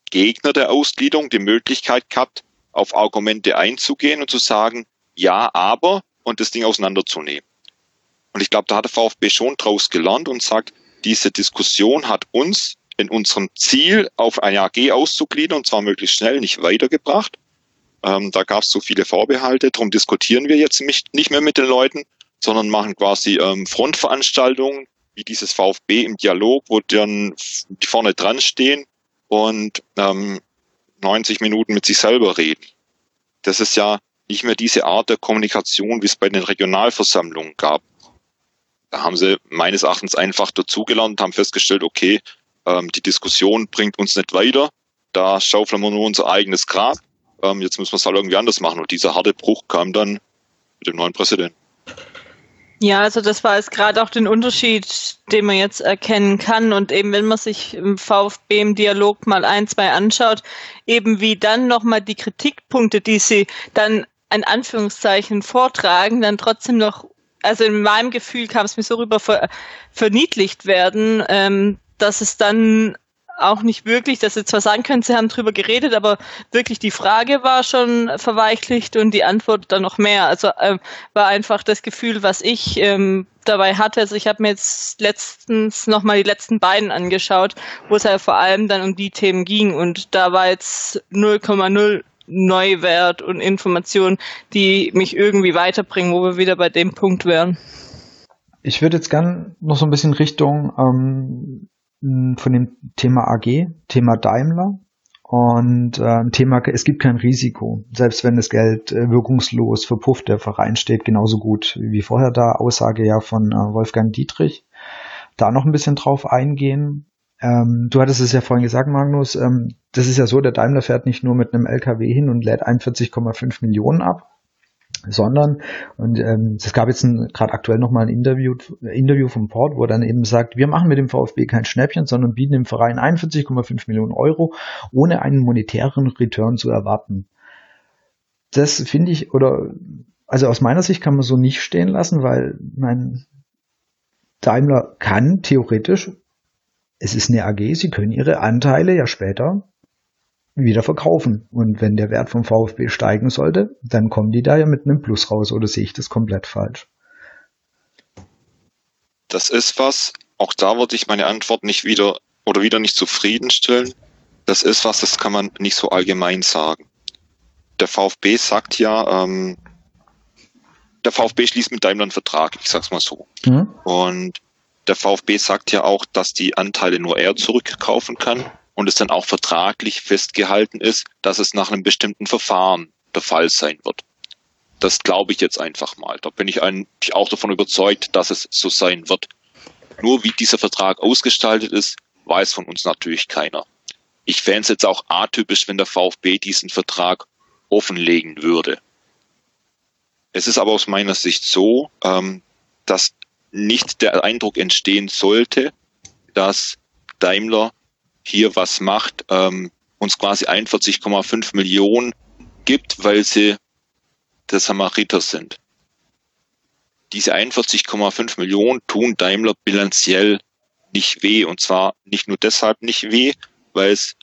Gegner der Ausgliederung die Möglichkeit gehabt, auf Argumente einzugehen und zu sagen, ja, aber und das Ding auseinanderzunehmen. Und ich glaube, da hat der VfB schon draus gelernt und sagt, diese Diskussion hat uns in unserem Ziel, auf eine AG auszugliedern, und zwar möglichst schnell, nicht weitergebracht. Ähm, da gab es so viele Vorbehalte, darum diskutieren wir jetzt nicht mehr mit den Leuten, sondern machen quasi ähm, Frontveranstaltungen, wie dieses VfB im Dialog, wo dann die vorne dran stehen und ähm, 90 Minuten mit sich selber reden. Das ist ja nicht mehr diese Art der Kommunikation, wie es bei den Regionalversammlungen gab. Da haben sie meines Erachtens einfach dazugelernt und haben festgestellt, okay, ähm, die Diskussion bringt uns nicht weiter, da schaufeln wir nur unser eigenes Grab, ähm, jetzt müssen wir es halt irgendwie anders machen. Und dieser harte Bruch kam dann mit dem neuen Präsidenten. Ja, also das war jetzt gerade auch den Unterschied, den man jetzt erkennen kann. Und eben, wenn man sich im VfB im Dialog mal ein, zwei anschaut, eben wie dann nochmal die Kritikpunkte, die sie dann in Anführungszeichen vortragen, dann trotzdem noch, also in meinem Gefühl kam es mir so rüber, ver, verniedlicht werden, ähm, dass es dann auch nicht wirklich, dass sie zwar sagen können, sie haben drüber geredet, aber wirklich die Frage war schon verweichlicht und die Antwort dann noch mehr. Also ähm, war einfach das Gefühl, was ich ähm, dabei hatte. Also ich habe mir jetzt letztens nochmal die letzten beiden angeschaut, wo es ja vor allem dann um die Themen ging und da war jetzt 0,0 Neuwert und Information, die mich irgendwie weiterbringen, wo wir wieder bei dem Punkt wären. Ich würde jetzt gern noch so ein bisschen Richtung ähm, von dem Thema AG, Thema Daimler und äh, Thema, es gibt kein Risiko. Selbst wenn das Geld äh, wirkungslos verpufft, der Verein steht genauso gut wie vorher da. Aussage ja von äh, Wolfgang Dietrich. Da noch ein bisschen drauf eingehen. Ähm, du hattest es ja vorhin gesagt, Magnus, ähm, das ist ja so, der Daimler fährt nicht nur mit einem LKW hin und lädt 41,5 Millionen ab, sondern und ähm, es gab jetzt gerade aktuell nochmal ein Interview, Interview vom Port, wo er dann eben sagt, wir machen mit dem VfB kein Schnäppchen, sondern bieten dem Verein 41,5 Millionen Euro, ohne einen monetären Return zu erwarten. Das finde ich, oder also aus meiner Sicht kann man so nicht stehen lassen, weil mein Daimler kann theoretisch, es ist eine AG, sie können ihre Anteile ja später wieder verkaufen. Und wenn der Wert vom VfB steigen sollte, dann kommen die da ja mit einem Plus raus oder sehe ich das komplett falsch? Das ist was, auch da würde ich meine Antwort nicht wieder oder wieder nicht zufriedenstellen. Das ist was, das kann man nicht so allgemein sagen. Der VfB sagt ja, ähm, der VfB schließt mit Daimler einen Vertrag, ich sag's mal so. Mhm. Und der VfB sagt ja auch, dass die Anteile nur er zurückkaufen kann und es dann auch vertraglich festgehalten ist, dass es nach einem bestimmten Verfahren der Fall sein wird. Das glaube ich jetzt einfach mal. Da bin ich eigentlich auch davon überzeugt, dass es so sein wird. Nur wie dieser Vertrag ausgestaltet ist, weiß von uns natürlich keiner. Ich fände es jetzt auch atypisch, wenn der VfB diesen Vertrag offenlegen würde. Es ist aber aus meiner Sicht so, ähm, dass nicht der Eindruck entstehen sollte, dass Daimler hier was macht, ähm, uns quasi 41,5 Millionen gibt, weil sie der Samariter sind. Diese 41,5 Millionen tun Daimler bilanziell nicht weh. Und zwar nicht nur deshalb nicht weh, weil es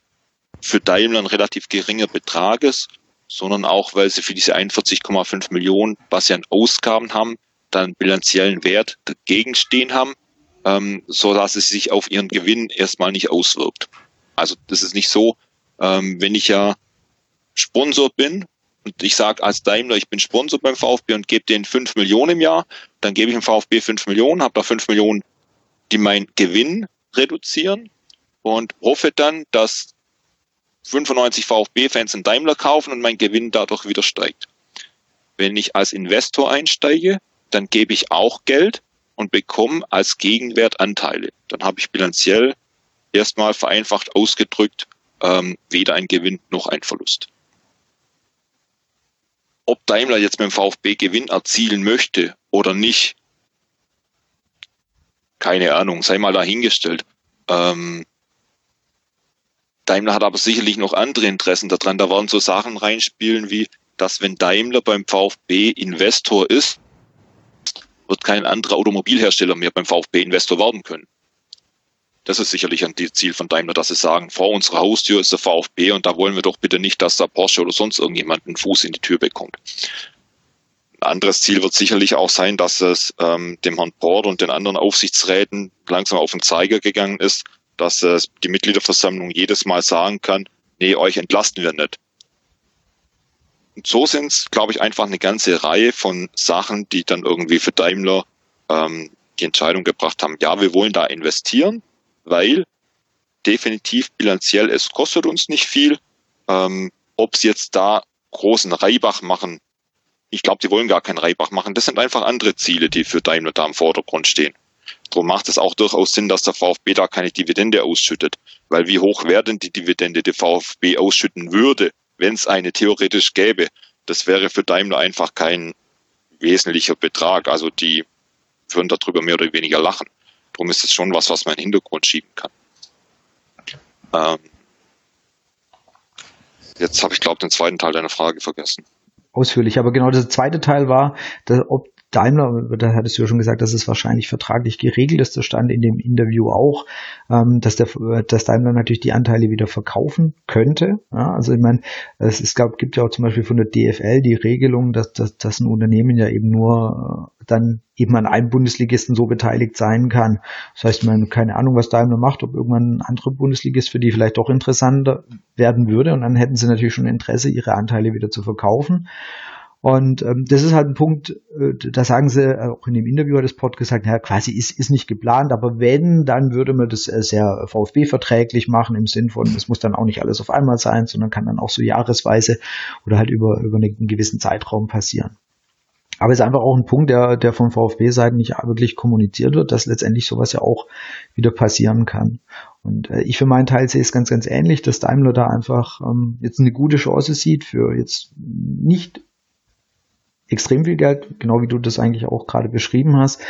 für Daimler ein relativ geringer Betrag ist, sondern auch, weil sie für diese 41,5 Millionen, was sie an Ausgaben haben, dann bilanziellen Wert dagegen stehen haben, ähm, so dass es sich auf ihren Gewinn erstmal nicht auswirkt. Also das ist nicht so, ähm, wenn ich ja Sponsor bin und ich sage als Daimler, ich bin Sponsor beim VfB und gebe denen 5 Millionen im Jahr, dann gebe ich dem VfB 5 Millionen, habe da 5 Millionen, die meinen Gewinn reduzieren und hoffe dann, dass 95 VfB-Fans einen Daimler kaufen und mein Gewinn dadurch wieder steigt. Wenn ich als Investor einsteige, dann gebe ich auch Geld und bekomme als Gegenwert Anteile. Dann habe ich bilanziell erstmal vereinfacht ausgedrückt ähm, weder ein Gewinn noch ein Verlust. Ob Daimler jetzt mit dem VfB Gewinn erzielen möchte oder nicht, keine Ahnung, sei mal dahingestellt. Ähm, Daimler hat aber sicherlich noch andere Interessen daran. Da werden so Sachen reinspielen wie, dass wenn Daimler beim VfB Investor ist, wird kein anderer Automobilhersteller mehr beim VfB Investor werden können. Das ist sicherlich ein Ziel von Daimler, dass sie sagen, vor unserer Haustür ist der VfB und da wollen wir doch bitte nicht, dass da Porsche oder sonst irgendjemand einen Fuß in die Tür bekommt. Ein anderes Ziel wird sicherlich auch sein, dass es ähm, dem Herrn Port und den anderen Aufsichtsräten langsam auf den Zeiger gegangen ist, dass es die Mitgliederversammlung jedes Mal sagen kann, nee, euch entlasten wir nicht. Und so sind es, glaube ich, einfach eine ganze Reihe von Sachen, die dann irgendwie für Daimler ähm, die Entscheidung gebracht haben, ja, wir wollen da investieren, weil definitiv bilanziell es kostet uns nicht viel. Ähm, Ob sie jetzt da großen Reibach machen, ich glaube, die wollen gar keinen Reibach machen. Das sind einfach andere Ziele, die für Daimler da im Vordergrund stehen. Darum macht es auch durchaus Sinn, dass der VfB da keine Dividende ausschüttet. Weil wie hoch wäre denn die Dividende, die VfB ausschütten würde, wenn es eine theoretisch gäbe, das wäre für Daimler einfach kein wesentlicher Betrag. Also die würden darüber mehr oder weniger lachen. Darum ist es schon was, was man in den Hintergrund schieben kann. Ähm, jetzt habe ich, glaube den zweiten Teil deiner Frage vergessen. Ausführlich, aber genau der zweite Teil war, dass, ob Daimler, da hattest du ja schon gesagt, dass es wahrscheinlich vertraglich geregelt ist, das stand in dem Interview auch, ähm, dass, der, dass Daimler natürlich die Anteile wieder verkaufen könnte. Ja, also ich meine, es, es gab, gibt ja auch zum Beispiel von der DFL die Regelung, dass, dass, dass ein Unternehmen ja eben nur äh, dann eben an einem Bundesligisten so beteiligt sein kann. Das heißt, man keine Ahnung, was Daimler macht, ob irgendwann ein anderer Bundesligist für die vielleicht doch interessanter werden würde und dann hätten sie natürlich schon Interesse, ihre Anteile wieder zu verkaufen. Und ähm, das ist halt ein Punkt, äh, da sagen sie, äh, auch in dem Interview hat das Pod gesagt, ja, quasi ist, ist nicht geplant, aber wenn, dann würde man das äh, sehr VfB-verträglich machen, im Sinn von, es muss dann auch nicht alles auf einmal sein, sondern kann dann auch so jahresweise oder halt über, über einen gewissen Zeitraum passieren. Aber es ist einfach auch ein Punkt, der, der von VfB-Seiten nicht wirklich kommuniziert wird, dass letztendlich sowas ja auch wieder passieren kann. Und äh, ich für meinen Teil sehe es ganz, ganz ähnlich, dass Daimler da einfach ähm, jetzt eine gute Chance sieht für jetzt nicht extrem viel Geld, genau wie du das eigentlich auch gerade beschrieben hast,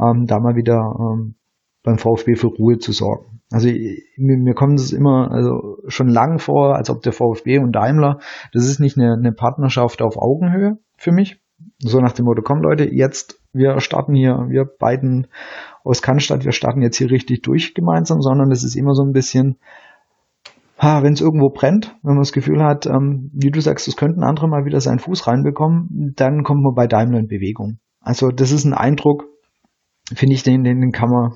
ähm, da mal wieder ähm, beim VfB für Ruhe zu sorgen. Also mir, mir kommt es immer also schon lang vor, als ob der VfB und Daimler, das ist nicht eine, eine Partnerschaft auf Augenhöhe für mich. So nach dem Motto, komm Leute, jetzt, wir starten hier, wir beiden aus Cannstatt, wir starten jetzt hier richtig durch gemeinsam, sondern es ist immer so ein bisschen, wenn es irgendwo brennt, wenn man das Gefühl hat, ähm, wie du sagst, es könnten andere mal wieder seinen Fuß reinbekommen, dann kommt man bei Daimler in Bewegung. Also das ist ein Eindruck, finde ich, den, den kann man,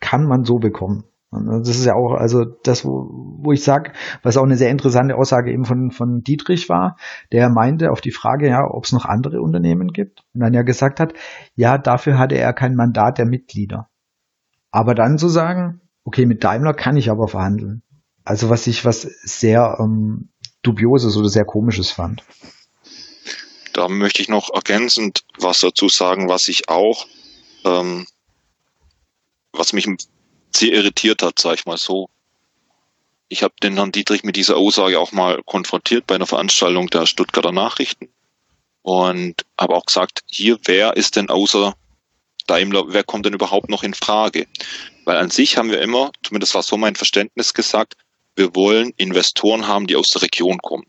kann man so bekommen. Das ist ja auch, also das, wo, wo ich sage, was auch eine sehr interessante Aussage eben von, von Dietrich war, der meinte auf die Frage, ja, ob es noch andere Unternehmen gibt, und dann ja gesagt hat, ja, dafür hatte er kein Mandat der Mitglieder. Aber dann zu sagen, okay, mit Daimler kann ich aber verhandeln. Also was ich was sehr ähm, dubioses oder sehr komisches fand. Da möchte ich noch ergänzend was dazu sagen, was ich auch, ähm, was mich sehr irritiert hat, sag ich mal so. Ich habe den Herrn Dietrich mit dieser Aussage auch mal konfrontiert bei einer Veranstaltung der Stuttgarter Nachrichten und habe auch gesagt, hier, wer ist denn außer Daimler, wer kommt denn überhaupt noch in Frage? Weil an sich haben wir immer, zumindest war so mein Verständnis gesagt, wir wollen Investoren haben, die aus der Region kommen.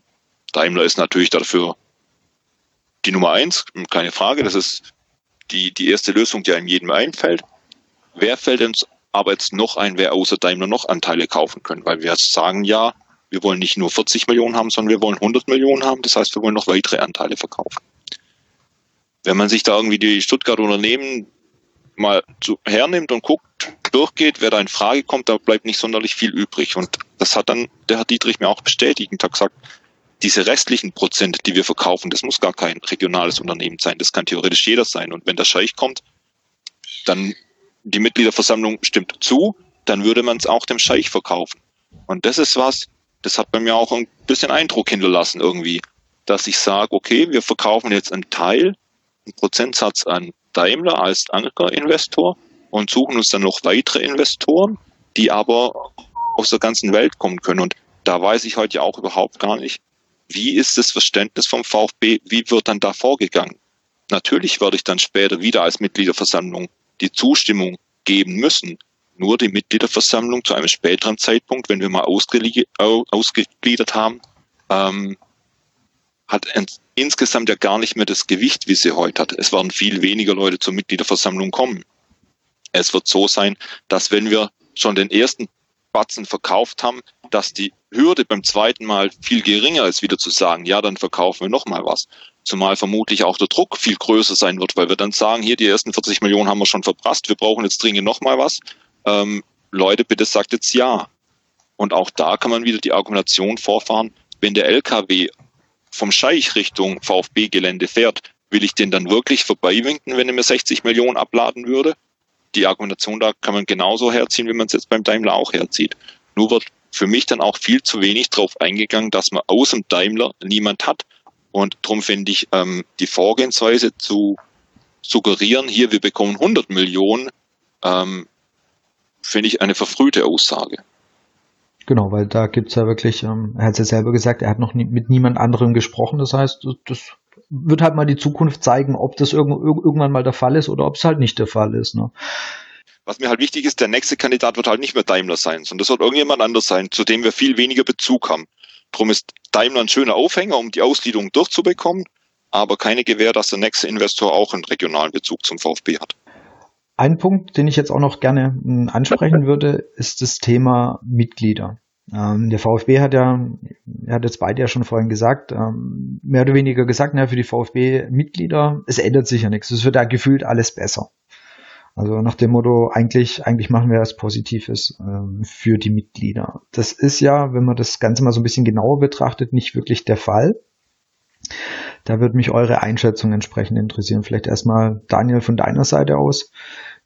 Daimler ist natürlich dafür die Nummer eins, keine Frage. Das ist die, die erste Lösung, die einem jedem einfällt. Wer fällt uns aber jetzt noch ein, wer außer Daimler noch Anteile kaufen können? Weil wir sagen ja, wir wollen nicht nur 40 Millionen haben, sondern wir wollen 100 Millionen haben. Das heißt, wir wollen noch weitere Anteile verkaufen. Wenn man sich da irgendwie die Stuttgarter Unternehmen mal hernimmt und guckt, durchgeht, wer da in Frage kommt, da bleibt nicht sonderlich viel übrig. Und das hat dann der Herr Dietrich mir auch bestätigt und hat gesagt, diese restlichen Prozent, die wir verkaufen, das muss gar kein regionales Unternehmen sein. Das kann theoretisch jeder sein. Und wenn der Scheich kommt, dann die Mitgliederversammlung stimmt zu, dann würde man es auch dem Scheich verkaufen. Und das ist was, das hat bei mir auch ein bisschen Eindruck hinterlassen irgendwie, dass ich sage, okay, wir verkaufen jetzt einen Teil, einen Prozentsatz an Daimler als Ankerinvestor und suchen uns dann noch weitere Investoren, die aber aus der ganzen Welt kommen können. Und da weiß ich heute ja auch überhaupt gar nicht, wie ist das Verständnis vom VfB, wie wird dann da vorgegangen? Natürlich werde ich dann später wieder als Mitgliederversammlung die Zustimmung geben müssen. Nur die Mitgliederversammlung zu einem späteren Zeitpunkt, wenn wir mal ausgegliedert haben, ähm, hat insgesamt ja gar nicht mehr das Gewicht, wie sie heute hat. Es werden viel weniger Leute zur Mitgliederversammlung kommen. Es wird so sein, dass wenn wir schon den ersten Batzen verkauft haben, dass die Hürde beim zweiten Mal viel geringer ist, wieder zu sagen, ja, dann verkaufen wir noch mal was. Zumal vermutlich auch der Druck viel größer sein wird, weil wir dann sagen, hier die ersten 40 Millionen haben wir schon verprasst, wir brauchen jetzt dringend noch mal was. Ähm, Leute, bitte sagt jetzt ja. Und auch da kann man wieder die Argumentation vorfahren, wenn der LKW vom Scheich Richtung VfB-Gelände fährt, will ich den dann wirklich vorbeiwinken, wenn er mir 60 Millionen abladen würde? Die Argumentation da kann man genauso herziehen, wie man es jetzt beim Daimler auch herzieht. Nur wird für mich dann auch viel zu wenig darauf eingegangen, dass man aus dem Daimler niemand hat. Und darum finde ich ähm, die Vorgehensweise zu suggerieren, hier wir bekommen 100 Millionen, ähm, finde ich eine verfrühte Aussage. Genau, weil da gibt's ja wirklich, ähm, er hat es ja selber gesagt, er hat noch nie, mit niemand anderem gesprochen. Das heißt, das wird halt mal die Zukunft zeigen, ob das irg irgendwann mal der Fall ist oder ob es halt nicht der Fall ist. Ne? Was mir halt wichtig ist, der nächste Kandidat wird halt nicht mehr Daimler sein, sondern das wird irgendjemand anders sein, zu dem wir viel weniger Bezug haben. Drum ist Daimler ein schöner Aufhänger, um die Ausgliederung durchzubekommen, aber keine Gewähr, dass der nächste Investor auch einen regionalen Bezug zum VfB hat. Ein Punkt, den ich jetzt auch noch gerne hm, ansprechen würde, ist das Thema Mitglieder. Ähm, der VfB hat ja, er hat jetzt beide ja schon vorhin gesagt, ähm, mehr oder weniger gesagt, na, für die VfB-Mitglieder, es ändert sich ja nichts. Es wird ja gefühlt alles besser. Also nach dem Motto, eigentlich, eigentlich machen wir was Positives ähm, für die Mitglieder. Das ist ja, wenn man das Ganze mal so ein bisschen genauer betrachtet, nicht wirklich der Fall. Da würde mich eure Einschätzung entsprechend interessieren. Vielleicht erstmal Daniel von deiner Seite aus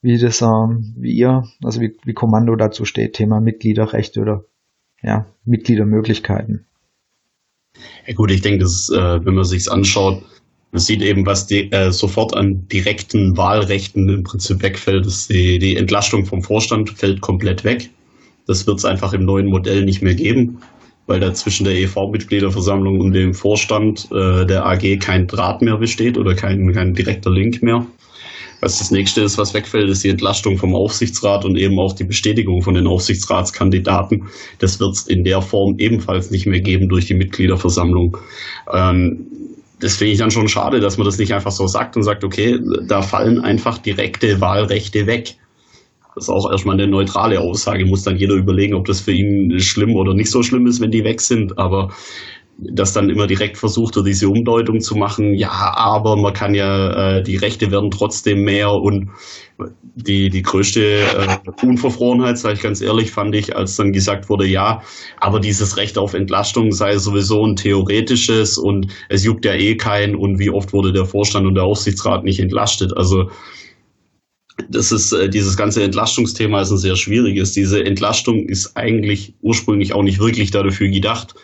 wie das, wie ihr, also wie, wie Kommando dazu steht, Thema Mitgliederrechte oder ja, Mitgliedermöglichkeiten. Ja gut, ich denke, das, äh, wenn man sich's anschaut, man sieht eben, was die, äh, sofort an direkten Wahlrechten im Prinzip wegfällt, ist die, die Entlastung vom Vorstand fällt komplett weg. Das wird es einfach im neuen Modell nicht mehr geben, weil da zwischen der EV-Mitgliederversammlung und dem Vorstand äh, der AG kein Draht mehr besteht oder kein, kein direkter Link mehr. Was das nächste ist, was wegfällt, ist die Entlastung vom Aufsichtsrat und eben auch die Bestätigung von den Aufsichtsratskandidaten. Das wird es in der Form ebenfalls nicht mehr geben durch die Mitgliederversammlung. Ähm, das finde ich dann schon schade, dass man das nicht einfach so sagt und sagt, okay, da fallen einfach direkte Wahlrechte weg. Das ist auch erstmal eine neutrale Aussage. Muss dann jeder überlegen, ob das für ihn schlimm oder nicht so schlimm ist, wenn die weg sind. Aber dass dann immer direkt versucht diese Umdeutung zu machen, ja, aber man kann ja, äh, die Rechte werden trotzdem mehr und die, die größte äh, Unverfrorenheit, sage ich ganz ehrlich, fand ich, als dann gesagt wurde, ja, aber dieses Recht auf Entlastung sei sowieso ein theoretisches und es juckt ja eh keinen und wie oft wurde der Vorstand und der Aufsichtsrat nicht entlastet. Also das ist äh, dieses ganze Entlastungsthema ist ein sehr schwieriges. Diese Entlastung ist eigentlich ursprünglich auch nicht wirklich dafür gedacht,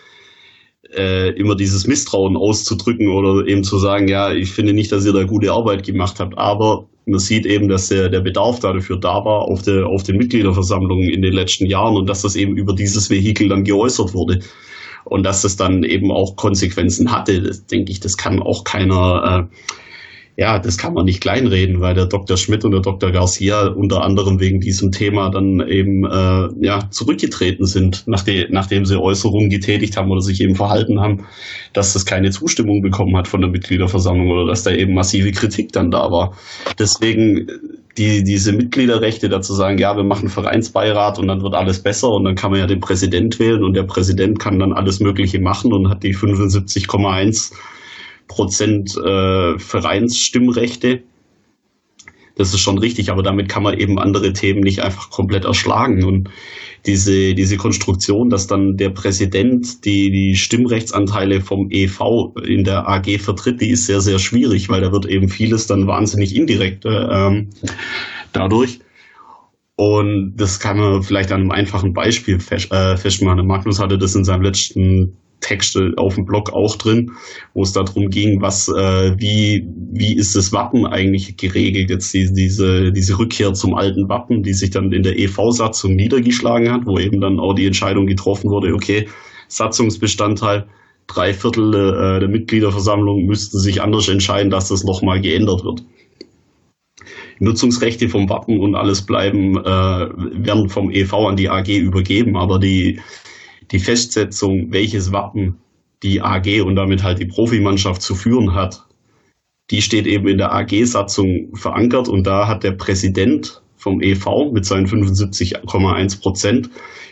äh, immer dieses Misstrauen auszudrücken oder eben zu sagen, ja, ich finde nicht, dass ihr da gute Arbeit gemacht habt, aber man sieht eben, dass der, der Bedarf dafür da war auf, der, auf den Mitgliederversammlungen in den letzten Jahren und dass das eben über dieses Vehikel dann geäußert wurde. Und dass das dann eben auch Konsequenzen hatte, das denke ich, das kann auch keiner äh, ja, das kann man nicht kleinreden, weil der Dr. Schmidt und der Dr. Garcia unter anderem wegen diesem Thema dann eben äh, ja, zurückgetreten sind, nachdem, nachdem sie Äußerungen getätigt haben oder sich eben verhalten haben, dass das keine Zustimmung bekommen hat von der Mitgliederversammlung oder dass da eben massive Kritik dann da war. Deswegen die, diese Mitgliederrechte dazu sagen, ja, wir machen Vereinsbeirat und dann wird alles besser und dann kann man ja den Präsident wählen und der Präsident kann dann alles Mögliche machen und hat die 75,1 Prozent äh, Vereinsstimmrechte. Das ist schon richtig, aber damit kann man eben andere Themen nicht einfach komplett erschlagen. Und diese, diese Konstruktion, dass dann der Präsident die, die Stimmrechtsanteile vom EV in der AG vertritt, die ist sehr, sehr schwierig, weil da wird eben vieles dann wahnsinnig indirekt äh, ähm, dadurch. Und das kann man vielleicht an einem einfachen Beispiel äh, festmachen. Magnus hatte das in seinem letzten Texte auf dem Blog auch drin, wo es darum ging, was, äh, wie, wie ist das Wappen eigentlich geregelt, jetzt die, diese, diese Rückkehr zum alten Wappen, die sich dann in der EV-Satzung niedergeschlagen hat, wo eben dann auch die Entscheidung getroffen wurde, okay, Satzungsbestandteil, drei Viertel äh, der Mitgliederversammlung müssten sich anders entscheiden, dass das nochmal geändert wird. Nutzungsrechte vom Wappen und alles bleiben, äh, werden vom EV an die AG übergeben, aber die, die Festsetzung, welches Wappen die AG und damit halt die Profimannschaft zu führen hat, die steht eben in der AG-Satzung verankert und da hat der Präsident vom EV mit seinen 75,1 Prozent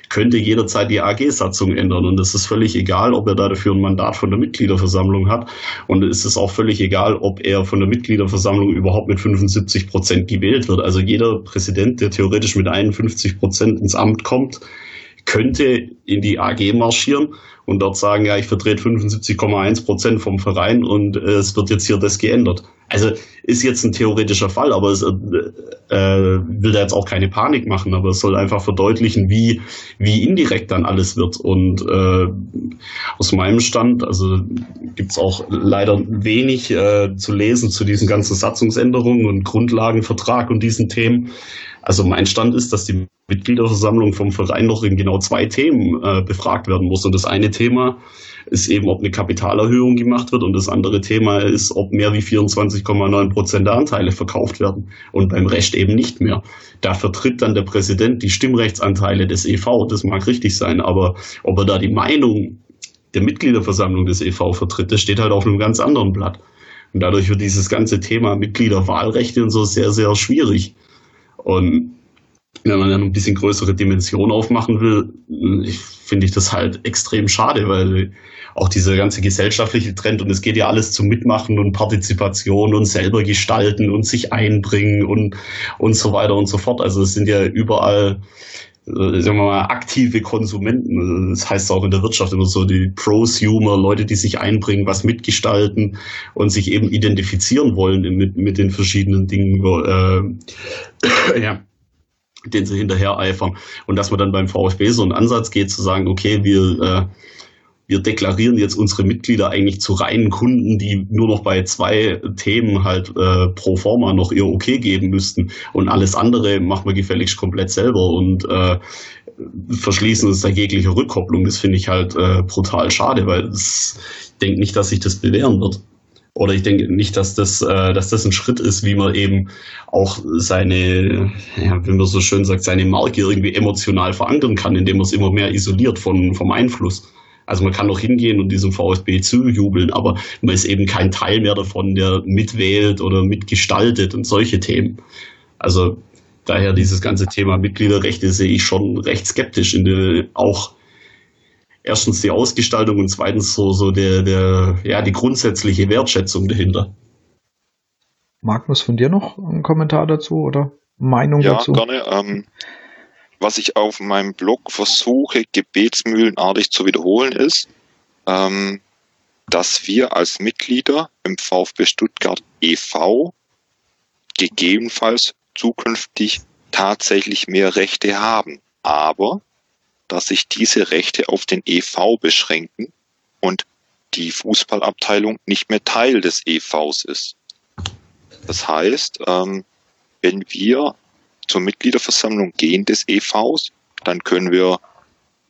könnte jederzeit die AG-Satzung ändern. Und es ist völlig egal, ob er dafür ein Mandat von der Mitgliederversammlung hat. Und es ist auch völlig egal, ob er von der Mitgliederversammlung überhaupt mit 75 Prozent gewählt wird. Also jeder Präsident, der theoretisch mit 51 Prozent ins Amt kommt, könnte in die AG marschieren und dort sagen, ja, ich vertrete 75,1 Prozent vom Verein und äh, es wird jetzt hier das geändert. Also ist jetzt ein theoretischer Fall, aber es äh, äh, will da jetzt auch keine Panik machen, aber es soll einfach verdeutlichen, wie, wie indirekt dann alles wird. Und äh, aus meinem Stand, also gibt's auch leider wenig äh, zu lesen zu diesen ganzen Satzungsänderungen und Grundlagenvertrag und diesen Themen. Also mein Stand ist, dass die Mitgliederversammlung vom Verein noch in genau zwei Themen äh, befragt werden muss. Und das eine Thema ist eben, ob eine Kapitalerhöhung gemacht wird und das andere Thema ist, ob mehr wie 24,9 Prozent der Anteile verkauft werden und beim Recht eben nicht mehr. Da vertritt dann der Präsident die Stimmrechtsanteile des EV. Das mag richtig sein, aber ob er da die Meinung der Mitgliederversammlung des EV vertritt, das steht halt auf einem ganz anderen Blatt. Und dadurch wird dieses ganze Thema Mitgliederwahlrechte und so sehr, sehr schwierig. Und wenn man dann ein bisschen größere Dimension aufmachen will, finde ich das halt extrem schade, weil auch dieser ganze gesellschaftliche Trend und es geht ja alles zum Mitmachen und Partizipation und selber gestalten und sich einbringen und, und so weiter und so fort. Also es sind ja überall sagen wir mal, aktive Konsumenten. Das heißt auch in der Wirtschaft immer so die Prosumer, Leute, die sich einbringen, was mitgestalten und sich eben identifizieren wollen mit, mit den verschiedenen Dingen, äh, *clears throat* ja, den sie hinterher eifern. Und dass man dann beim VfB so einen Ansatz geht, zu sagen, okay, wir äh, wir deklarieren jetzt unsere Mitglieder eigentlich zu reinen Kunden, die nur noch bei zwei Themen halt äh, pro forma noch ihr Okay geben müssten und alles andere machen wir gefälligst komplett selber und äh, verschließen uns da jegliche Rückkopplung. Das finde ich halt äh, brutal schade, weil das, ich denke nicht, dass sich das bewähren wird. Oder ich denke nicht, dass das, äh, dass das ein Schritt ist, wie man eben auch seine, ja, wie man so schön sagt, seine Marke irgendwie emotional verankern kann, indem man es immer mehr isoliert von, vom Einfluss. Also man kann doch hingehen und diesem VfB zujubeln, aber man ist eben kein Teil mehr davon, der mitwählt oder mitgestaltet und solche Themen. Also daher dieses ganze Thema Mitgliederrechte sehe ich schon recht skeptisch in der, auch erstens die Ausgestaltung und zweitens so, so der, der, ja, die grundsätzliche Wertschätzung dahinter. Magnus, von dir noch ein Kommentar dazu oder Meinung ja, dazu? Ja, gerne. Ähm, was ich auf meinem Blog versuche, gebetsmühlenartig zu wiederholen, ist, ähm, dass wir als Mitglieder im VfB Stuttgart e.V. gegebenenfalls zukünftig tatsächlich mehr Rechte haben. Aber dass sich diese Rechte auf den EV beschränken und die Fußballabteilung nicht mehr Teil des EVs ist. Das heißt, ähm, wenn wir zur Mitgliederversammlung gehen des EVs, dann können wir,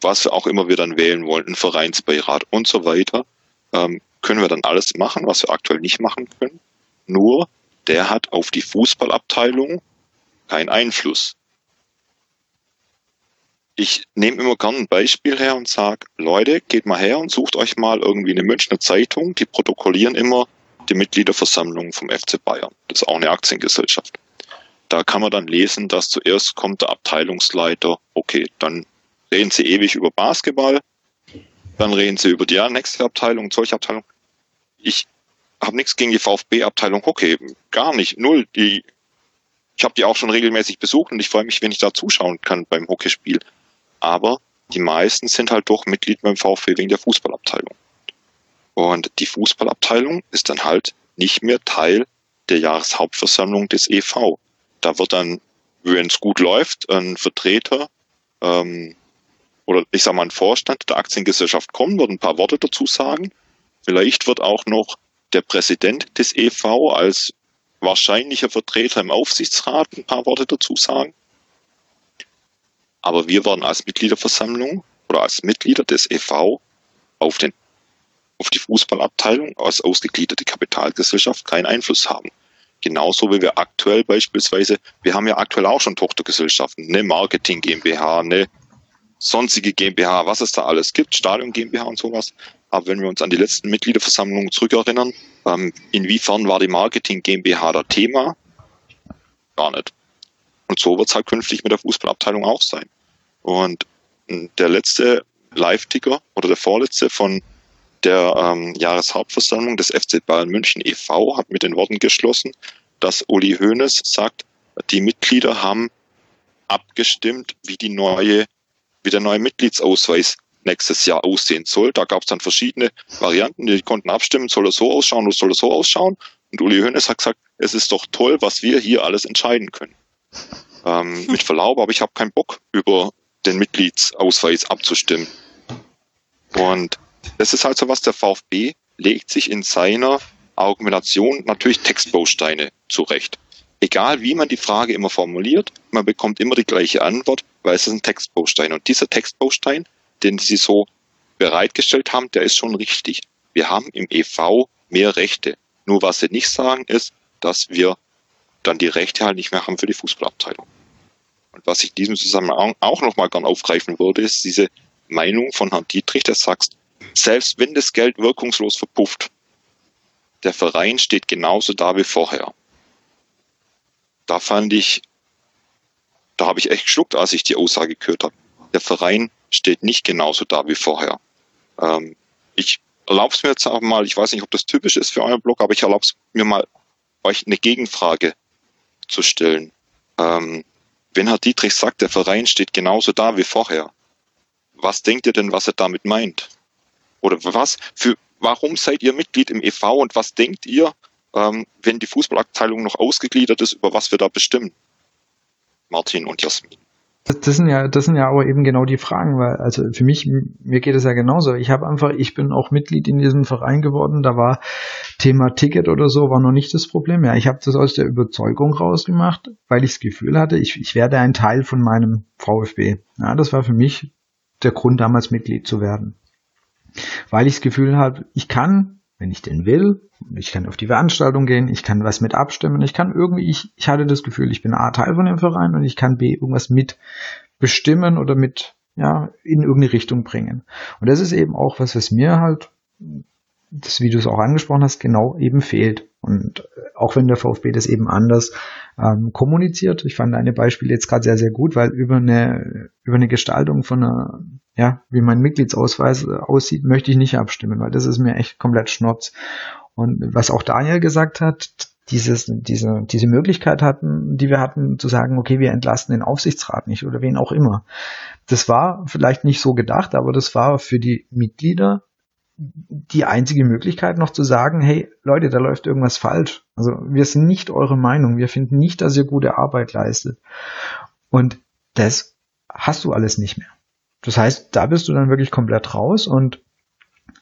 was auch immer wir dann wählen wollen, einen Vereinsbeirat und so weiter, ähm, können wir dann alles machen, was wir aktuell nicht machen können. Nur der hat auf die Fußballabteilung keinen Einfluss. Ich nehme immer gerne ein Beispiel her und sage, Leute, geht mal her und sucht euch mal irgendwie eine Münchner Zeitung, die protokollieren immer die Mitgliederversammlung vom FC Bayern. Das ist auch eine Aktiengesellschaft. Da kann man dann lesen, dass zuerst kommt der Abteilungsleiter, okay, dann reden sie ewig über Basketball, dann reden sie über die ja, nächste Abteilung, solche Abteilung. Ich habe nichts gegen die VfB-Abteilung Hockey, gar nicht, null. Die, ich habe die auch schon regelmäßig besucht und ich freue mich, wenn ich da zuschauen kann beim Hockeyspiel. Aber die meisten sind halt doch Mitglied beim VfB wegen der Fußballabteilung. Und die Fußballabteilung ist dann halt nicht mehr Teil der Jahreshauptversammlung des EV. Da wird dann, wenn es gut läuft, ein Vertreter ähm, oder ich sage mal ein Vorstand der Aktiengesellschaft kommen, wird ein paar Worte dazu sagen. Vielleicht wird auch noch der Präsident des EV als wahrscheinlicher Vertreter im Aufsichtsrat ein paar Worte dazu sagen. Aber wir werden als Mitgliederversammlung oder als Mitglieder des EV auf, den, auf die Fußballabteilung als ausgegliederte Kapitalgesellschaft keinen Einfluss haben. Genauso wie wir aktuell beispielsweise, wir haben ja aktuell auch schon Tochtergesellschaften, eine Marketing GmbH, eine sonstige GmbH, was es da alles gibt, Stadion GmbH und sowas. Aber wenn wir uns an die letzten Mitgliederversammlungen zurückerinnern, ähm, inwiefern war die Marketing GmbH da Thema? Gar nicht. Und so wird es halt künftig mit der Fußballabteilung auch sein. Und der letzte Live-Ticker oder der vorletzte von der ähm, Jahreshauptversammlung des FC Bayern München e.V. hat mit den Worten geschlossen, dass Uli Hoeneß sagt, die Mitglieder haben abgestimmt, wie die neue, wie der neue Mitgliedsausweis nächstes Jahr aussehen soll. Da gab es dann verschiedene Varianten, die konnten abstimmen, soll er so ausschauen oder soll er so ausschauen. Und Uli Hoeneß hat gesagt, es ist doch toll, was wir hier alles entscheiden können. Ähm, *laughs* mit Verlaub, aber ich habe keinen Bock, über den Mitgliedsausweis abzustimmen. Und das ist halt so was, der VfB legt sich in seiner Argumentation natürlich Textbausteine zurecht. Egal wie man die Frage immer formuliert, man bekommt immer die gleiche Antwort, weil es ist ein Textbaustein. Und dieser Textbaustein, den sie so bereitgestellt haben, der ist schon richtig. Wir haben im EV mehr Rechte. Nur was sie nicht sagen ist, dass wir dann die Rechte halt nicht mehr haben für die Fußballabteilung. Und was ich in diesem Zusammenhang auch nochmal gern aufgreifen würde, ist diese Meinung von Herrn Dietrich, der sagt, selbst wenn das Geld wirkungslos verpufft, der Verein steht genauso da wie vorher. Da fand ich, da habe ich echt geschluckt, als ich die Aussage gehört habe. Der Verein steht nicht genauso da wie vorher. Ähm, ich erlaube es mir jetzt auch mal, ich weiß nicht, ob das typisch ist für euren Blog, aber ich erlaube es mir mal, euch eine Gegenfrage zu stellen. Ähm, wenn Herr Dietrich sagt, der Verein steht genauso da wie vorher, was denkt ihr denn, was er damit meint? Oder was für, warum seid ihr Mitglied im EV und was denkt ihr, ähm, wenn die Fußballabteilung noch ausgegliedert ist, über was wir da bestimmen? Martin und Jasmin. Das, sind ja, das sind ja aber eben genau die Fragen, weil, also für mich, mir geht es ja genauso. Ich habe einfach, ich bin auch Mitglied in diesem Verein geworden. Da war Thema Ticket oder so, war noch nicht das Problem. Ja, ich habe das aus der Überzeugung rausgemacht, weil ich das Gefühl hatte, ich, ich werde ein Teil von meinem VfB. Ja, das war für mich der Grund, damals Mitglied zu werden. Weil ich das Gefühl habe, ich kann, wenn ich denn will, ich kann auf die Veranstaltung gehen, ich kann was mit abstimmen, ich kann irgendwie, ich, ich hatte das Gefühl, ich bin A Teil von dem Verein und ich kann B irgendwas mit bestimmen oder mit, ja, in irgendeine Richtung bringen. Und das ist eben auch was, was mir halt, das, wie du es auch angesprochen hast, genau eben fehlt. Und auch wenn der VfB das eben anders ähm, kommuniziert, ich fand eine Beispiel jetzt gerade sehr, sehr gut, weil über eine, über eine Gestaltung von einer, ja, wie mein Mitgliedsausweis aussieht, möchte ich nicht abstimmen, weil das ist mir echt komplett Schnurz. Und was auch Daniel gesagt hat, dieses, diese, diese Möglichkeit hatten, die wir hatten, zu sagen, okay, wir entlasten den Aufsichtsrat nicht oder wen auch immer. Das war vielleicht nicht so gedacht, aber das war für die Mitglieder die einzige Möglichkeit noch zu sagen, hey Leute, da läuft irgendwas falsch. Also wir sind nicht eure Meinung, wir finden nicht, dass ihr gute Arbeit leistet. Und das hast du alles nicht mehr. Das heißt, da bist du dann wirklich komplett raus und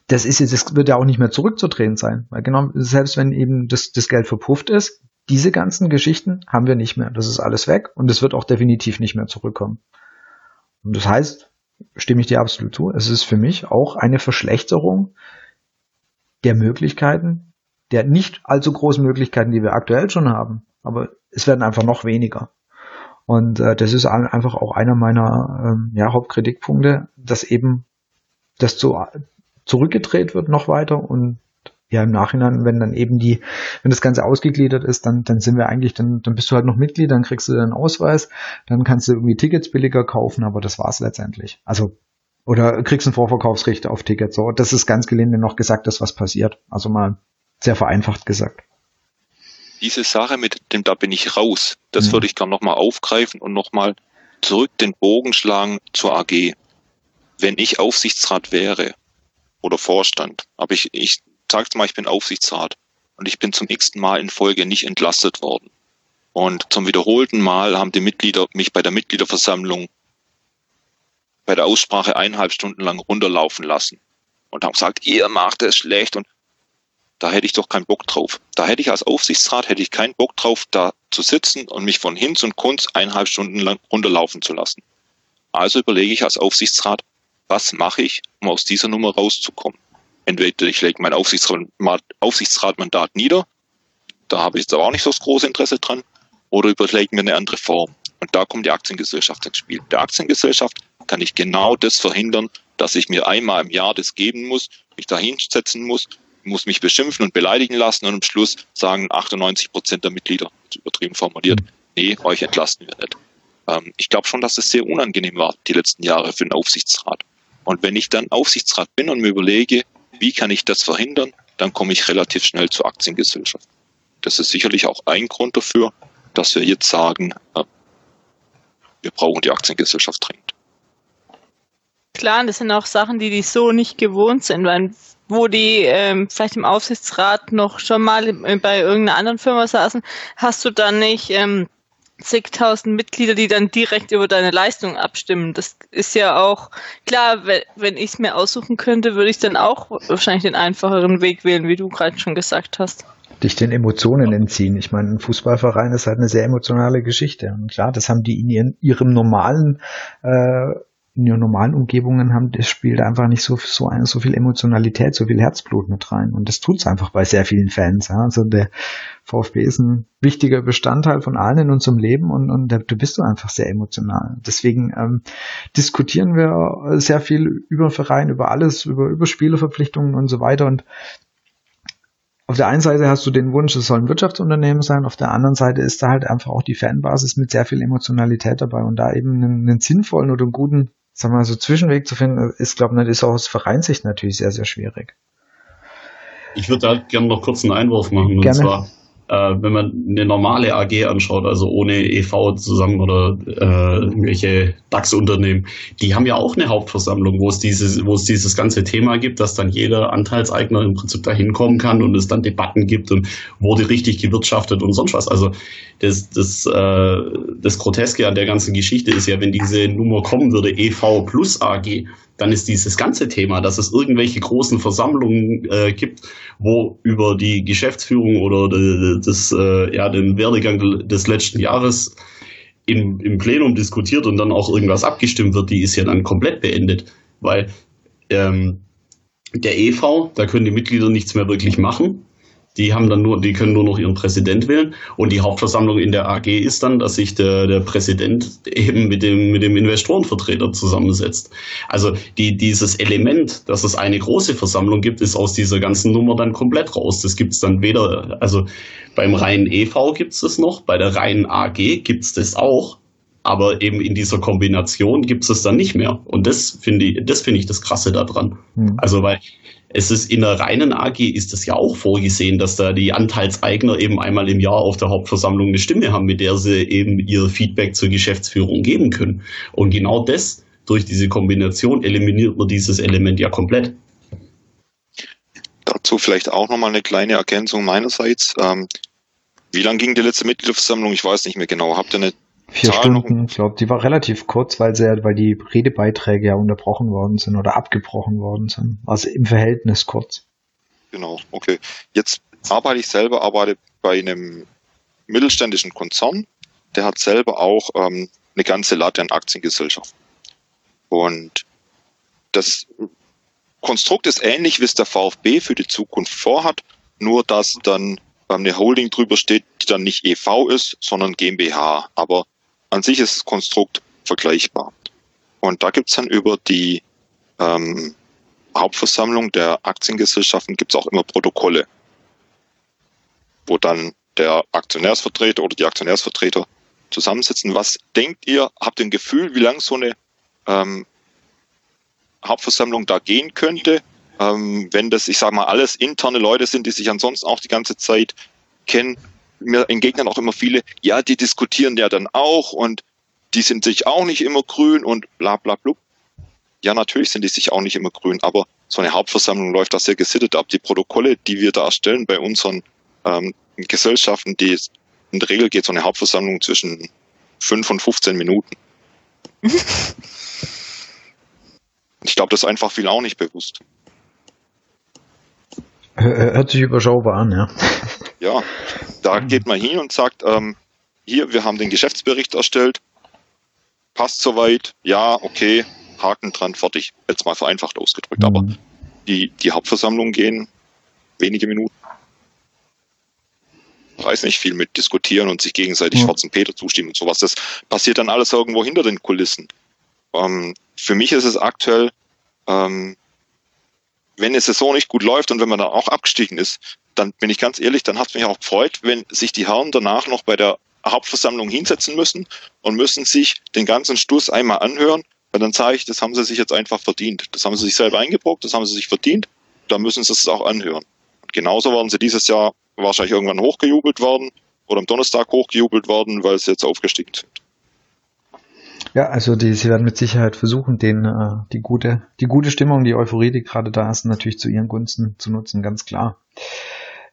das ist jetzt, das wird ja auch nicht mehr zurückzudrehen sein. Weil genau, selbst wenn eben das, das Geld verpufft ist, diese ganzen Geschichten haben wir nicht mehr. Das ist alles weg und es wird auch definitiv nicht mehr zurückkommen. Und das heißt, stimme ich dir absolut zu. Es ist für mich auch eine Verschlechterung der Möglichkeiten, der nicht allzu großen Möglichkeiten, die wir aktuell schon haben. Aber es werden einfach noch weniger. Und äh, das ist einfach auch einer meiner ähm, ja, Hauptkritikpunkte, dass eben das zu, zurückgedreht wird noch weiter und ja im Nachhinein, wenn dann eben die, wenn das Ganze ausgegliedert ist, dann, dann sind wir eigentlich, dann, dann bist du halt noch Mitglied, dann kriegst du deinen Ausweis, dann kannst du irgendwie Tickets billiger kaufen, aber das war's letztendlich. Also oder kriegst ein Vorverkaufsrecht auf Tickets. So, das ist ganz gelinde noch gesagt, dass was passiert. Also mal sehr vereinfacht gesagt. Diese Sache mit dem, da bin ich raus, das mhm. würde ich gerne nochmal aufgreifen und nochmal zurück den Bogen schlagen zur AG. Wenn ich Aufsichtsrat wäre oder Vorstand, aber ich, ich sag's mal, ich bin Aufsichtsrat und ich bin zum x-ten Mal in Folge nicht entlastet worden. Und zum wiederholten Mal haben die Mitglieder mich bei der Mitgliederversammlung bei der Aussprache eineinhalb Stunden lang runterlaufen lassen und haben gesagt, ihr macht es schlecht und da hätte ich doch keinen Bock drauf. Da hätte ich als Aufsichtsrat hätte ich keinen Bock drauf, da zu sitzen und mich von Hinz und Kunz eineinhalb Stunden lang runterlaufen zu lassen. Also überlege ich als Aufsichtsrat, was mache ich, um aus dieser Nummer rauszukommen? Entweder ich lege mein Aufsichtsratmandat nieder, da habe ich jetzt aber auch nicht so das große Interesse dran, oder überlege mir eine andere Form. Und da kommt die Aktiengesellschaft ins Spiel. Der Aktiengesellschaft kann ich genau das verhindern, dass ich mir einmal im Jahr das geben muss, mich da hinsetzen muss, muss mich beschimpfen und beleidigen lassen und am Schluss sagen 98 Prozent der Mitglieder, übertrieben formuliert, nee, euch entlasten wir nicht. Ähm, ich glaube schon, dass es sehr unangenehm war, die letzten Jahre für den Aufsichtsrat. Und wenn ich dann Aufsichtsrat bin und mir überlege, wie kann ich das verhindern? Dann komme ich relativ schnell zur Aktiengesellschaft. Das ist sicherlich auch ein Grund dafür, dass wir jetzt sagen, äh, wir brauchen die Aktiengesellschaft dringend. Klar, das sind auch Sachen, die die so nicht gewohnt sind, weil wo die ähm, vielleicht im Aufsichtsrat noch schon mal bei irgendeiner anderen Firma saßen, hast du dann nicht ähm, zigtausend Mitglieder, die dann direkt über deine Leistung abstimmen. Das ist ja auch klar, wenn, ich es mir aussuchen könnte, würde ich dann auch wahrscheinlich den einfacheren Weg wählen, wie du gerade schon gesagt hast. Dich den Emotionen entziehen. Ich meine, ein Fußballverein ist halt eine sehr emotionale Geschichte. Und klar, das haben die in ihren, ihrem normalen äh, in ihren normalen Umgebungen haben, das spielt einfach nicht so, so, so viel Emotionalität, so viel Herzblut mit rein. Und das tut's einfach bei sehr vielen Fans. Ja. Also der VfB ist ein wichtiger Bestandteil von allen in unserem Leben und, und da, du bist du einfach sehr emotional. Deswegen ähm, diskutieren wir sehr viel über Verein, über alles, über, über Spielerverpflichtungen und so weiter. Und auf der einen Seite hast du den Wunsch, es soll ein Wirtschaftsunternehmen sein, auf der anderen Seite ist da halt einfach auch die Fanbasis mit sehr viel Emotionalität dabei und da eben einen, einen sinnvollen oder einen guten sag mal, so Zwischenweg zu finden, ist, glaube ich, ist auch aus Vereinssicht natürlich sehr, sehr schwierig. Ich würde da gerne noch kurz einen Einwurf machen. Gerne. Und zwar, äh, wenn man eine normale AG anschaut, also ohne EV zusammen oder äh, irgendwelche DAX-Unternehmen, die haben ja auch eine Hauptversammlung, wo es dieses, wo es dieses ganze Thema gibt, dass dann jeder Anteilseigner im Prinzip da hinkommen kann und es dann Debatten gibt und wurde richtig gewirtschaftet und sonst was. Also das, das, äh, das Groteske an der ganzen Geschichte ist ja, wenn diese Nummer kommen würde, EV plus AG, dann ist dieses ganze Thema, dass es irgendwelche großen Versammlungen äh, gibt, wo über die Geschäftsführung oder das, äh, ja, den Werdegang des letzten Jahres im, im Plenum diskutiert und dann auch irgendwas abgestimmt wird, die ist ja dann komplett beendet. Weil ähm, der EV, da können die Mitglieder nichts mehr wirklich machen. Die haben dann nur, die können nur noch ihren Präsident wählen. Und die Hauptversammlung in der AG ist dann, dass sich der, der Präsident eben mit dem, mit dem Investorenvertreter zusammensetzt. Also die, dieses Element, dass es eine große Versammlung gibt, ist aus dieser ganzen Nummer dann komplett raus. Das gibt es dann weder, also beim reinen EV gibt es das noch, bei der reinen AG gibt es das auch. Aber eben in dieser Kombination gibt es das dann nicht mehr. Und das finde ich, das finde ich das Krasse daran. Hm. Also, weil es ist in der reinen AG ist es ja auch vorgesehen, dass da die Anteilseigner eben einmal im Jahr auf der Hauptversammlung eine Stimme haben, mit der sie eben ihr Feedback zur Geschäftsführung geben können. Und genau das, durch diese Kombination eliminiert man dieses Element ja komplett. Dazu vielleicht auch nochmal eine kleine Ergänzung meinerseits. Ähm, wie lang ging die letzte Mitgliederversammlung? Ich weiß nicht mehr genau. Habt ihr eine Vier Zahl Stunden, ich glaube, die war relativ kurz, weil, sie, weil die Redebeiträge ja unterbrochen worden sind oder abgebrochen worden sind. Also im Verhältnis kurz. Genau, okay. Jetzt arbeite ich selber, arbeite bei einem mittelständischen Konzern, der hat selber auch ähm, eine ganze Latte an Aktiengesellschaften. Und das Konstrukt ist ähnlich, wie es der VfB für die Zukunft vorhat, nur dass dann eine Holding drüber steht, die dann nicht EV ist, sondern GmbH. Aber an sich ist das Konstrukt vergleichbar. Und da gibt's dann über die ähm, Hauptversammlung der Aktiengesellschaften gibt's auch immer Protokolle, wo dann der Aktionärsvertreter oder die Aktionärsvertreter zusammensitzen. Was denkt ihr, habt ihr ein Gefühl, wie lang so eine ähm, Hauptversammlung da gehen könnte, ähm, wenn das, ich sage mal, alles interne Leute sind, die sich ansonsten auch die ganze Zeit kennen mir entgegnen auch immer viele, ja, die diskutieren ja dann auch und die sind sich auch nicht immer grün und bla bla bla. Ja, natürlich sind die sich auch nicht immer grün, aber so eine Hauptversammlung läuft da sehr gesittet ab. Die Protokolle, die wir da erstellen bei unseren ähm, Gesellschaften, die in der Regel geht so eine Hauptversammlung zwischen 5 und 15 Minuten. *laughs* ich glaube, das ist einfach viel auch nicht bewusst. Hört sich überschaubar an, ja. Ja, da geht man hin und sagt, ähm, hier, wir haben den Geschäftsbericht erstellt, passt soweit, ja, okay, Haken dran, fertig. Jetzt mal vereinfacht ausgedrückt, mhm. aber die, die Hauptversammlungen gehen wenige Minuten. Weiß nicht viel mit diskutieren und sich gegenseitig mhm. schwarzen Peter zustimmen und sowas. Das passiert dann alles irgendwo hinter den Kulissen. Ähm, für mich ist es aktuell, ähm, wenn eine Saison nicht gut läuft und wenn man dann auch abgestiegen ist, dann bin ich ganz ehrlich, dann hat es mich auch gefreut, wenn sich die Herren danach noch bei der Hauptversammlung hinsetzen müssen und müssen sich den ganzen Stuss einmal anhören, weil dann sage ich, das haben sie sich jetzt einfach verdient. Das haben sie sich selber eingebrockt, das haben sie sich verdient, da müssen sie es auch anhören. Und genauso werden sie dieses Jahr wahrscheinlich irgendwann hochgejubelt worden oder am Donnerstag hochgejubelt worden, weil sie jetzt aufgestiegen sind. Ja, also die, sie werden mit Sicherheit versuchen, den äh, die gute die gute Stimmung, die Euphorie, die gerade da ist, natürlich zu ihren Gunsten zu nutzen, ganz klar.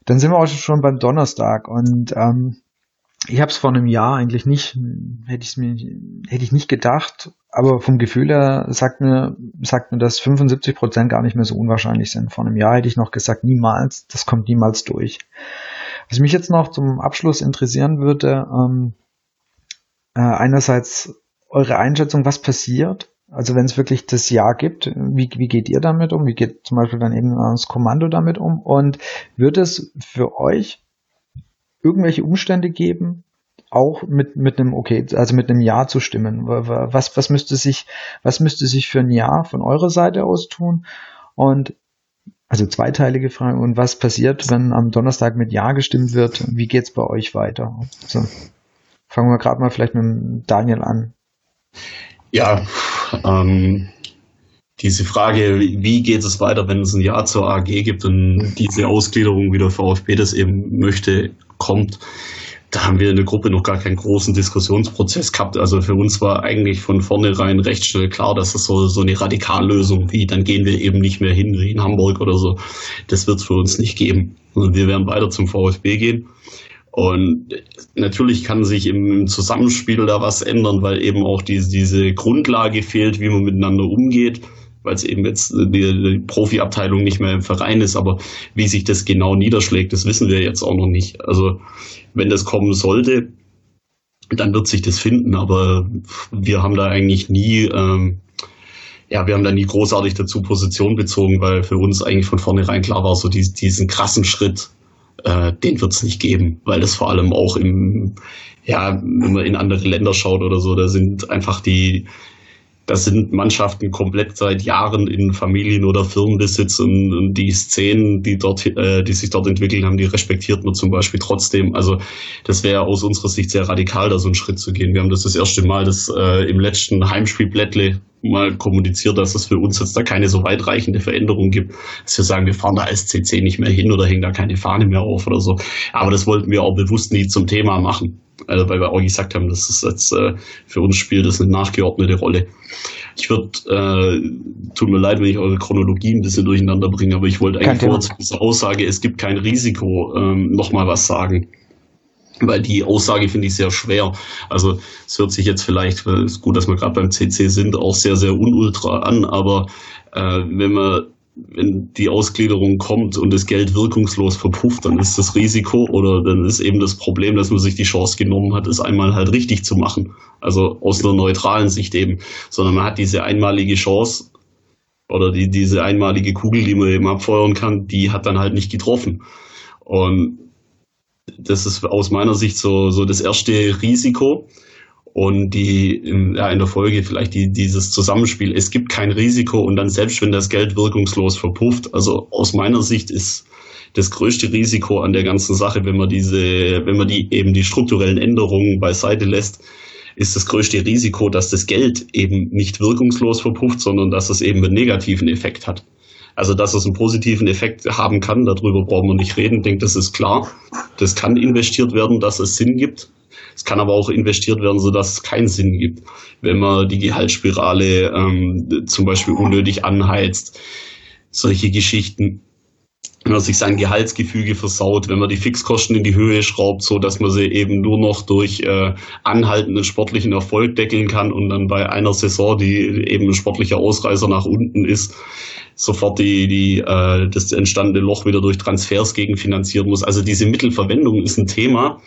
Dann sind wir auch schon beim Donnerstag und ähm, ich habe es vor einem Jahr eigentlich nicht, hätte ich mir, hätte ich nicht gedacht, aber vom Gefühl her sagt mir, sagt mir, dass 75 Prozent gar nicht mehr so unwahrscheinlich sind. Vor einem Jahr hätte ich noch gesagt, niemals, das kommt niemals durch. Was mich jetzt noch zum Abschluss interessieren würde, ähm, äh, einerseits eure Einschätzung, was passiert, also wenn es wirklich das Jahr gibt, wie, wie geht ihr damit um? Wie geht zum Beispiel dann eben das Kommando damit um? Und wird es für euch irgendwelche Umstände geben, auch mit, mit einem, okay, also mit einem Ja zu stimmen? Was, was müsste sich, was müsste sich für ein Ja von eurer Seite aus tun? Und also zweiteilige Frage. Und was passiert, wenn am Donnerstag mit Ja gestimmt wird? Wie geht's bei euch weiter? Also, fangen wir gerade mal vielleicht mit Daniel an. Ja, ähm, diese Frage, wie geht es weiter, wenn es ein Ja zur AG gibt und diese Ausgliederung, wie der VfB das eben möchte, kommt, da haben wir in der Gruppe noch gar keinen großen Diskussionsprozess gehabt. Also für uns war eigentlich von vornherein recht schnell klar, dass es so, so eine Radikallösung wie, dann gehen wir eben nicht mehr hin wie in Hamburg oder so. Das wird es für uns nicht geben. Also wir werden weiter zum VfB gehen. Und natürlich kann sich im Zusammenspiel da was ändern, weil eben auch die, diese Grundlage fehlt, wie man miteinander umgeht, weil es eben jetzt die, die Profiabteilung nicht mehr im Verein ist. Aber wie sich das genau niederschlägt, das wissen wir jetzt auch noch nicht. Also wenn das kommen sollte, dann wird sich das finden. Aber wir haben da eigentlich nie, ähm, ja, wir haben da nie großartig dazu Position bezogen, weil für uns eigentlich von vornherein klar war, so diesen, diesen krassen Schritt äh, den wird es nicht geben, weil das vor allem auch im, ja, wenn man in andere Länder schaut oder so, da sind einfach die, das sind Mannschaften komplett seit Jahren in Familien- oder Firmenbesitz und, und die Szenen, die dort, äh, die sich dort entwickelt haben, die respektiert man zum Beispiel trotzdem. Also das wäre aus unserer Sicht sehr radikal, da so einen Schritt zu gehen. Wir haben das das erste Mal das äh, im letzten Heimspiel Blättle mal kommuniziert, dass es für uns jetzt da keine so weitreichende Veränderung gibt, dass wir sagen, wir fahren da als CC nicht mehr hin oder hängen da keine Fahne mehr auf oder so. Aber das wollten wir auch bewusst nie zum Thema machen. Also weil wir auch gesagt haben, das ist jetzt äh, für uns spielt das eine nachgeordnete Rolle. Ich würde, äh, tut mir leid, wenn ich eure Chronologie ein bisschen durcheinander bringe, aber ich wollte eigentlich vor zu dieser Aussage, es gibt kein Risiko, ähm, nochmal was sagen. *laughs* Weil die Aussage finde ich sehr schwer. Also es hört sich jetzt vielleicht, es ist gut, dass wir gerade beim CC sind, auch sehr, sehr unultra an, aber äh, wenn man wenn die Ausgliederung kommt und das Geld wirkungslos verpufft, dann ist das Risiko oder dann ist eben das Problem, dass man sich die Chance genommen hat, es einmal halt richtig zu machen. Also aus einer neutralen Sicht eben. Sondern man hat diese einmalige Chance oder die, diese einmalige Kugel, die man eben abfeuern kann, die hat dann halt nicht getroffen. Und das ist aus meiner Sicht so, so das erste Risiko und die ja, in der Folge vielleicht die, dieses Zusammenspiel. Es gibt kein Risiko und dann selbst wenn das Geld wirkungslos verpufft, also aus meiner Sicht ist das größte Risiko an der ganzen Sache, wenn man diese, wenn man die eben die strukturellen Änderungen beiseite lässt, ist das größte Risiko, dass das Geld eben nicht wirkungslos verpufft, sondern dass es eben einen negativen Effekt hat. Also, dass es einen positiven Effekt haben kann, darüber brauchen wir nicht reden. Ich denke, das ist klar. Das kann investiert werden, dass es Sinn gibt. Es kann aber auch investiert werden, sodass es keinen Sinn gibt. Wenn man die Gehaltsspirale ähm, zum Beispiel unnötig anheizt, solche Geschichten wenn man sich sein Gehaltsgefüge versaut, wenn man die Fixkosten in die Höhe schraubt, so dass man sie eben nur noch durch äh, anhaltenden sportlichen Erfolg deckeln kann und dann bei einer Saison, die eben ein sportlicher Ausreißer nach unten ist, sofort die, die, äh, das entstandene Loch wieder durch Transfers gegenfinanzieren muss. Also diese Mittelverwendung ist ein Thema,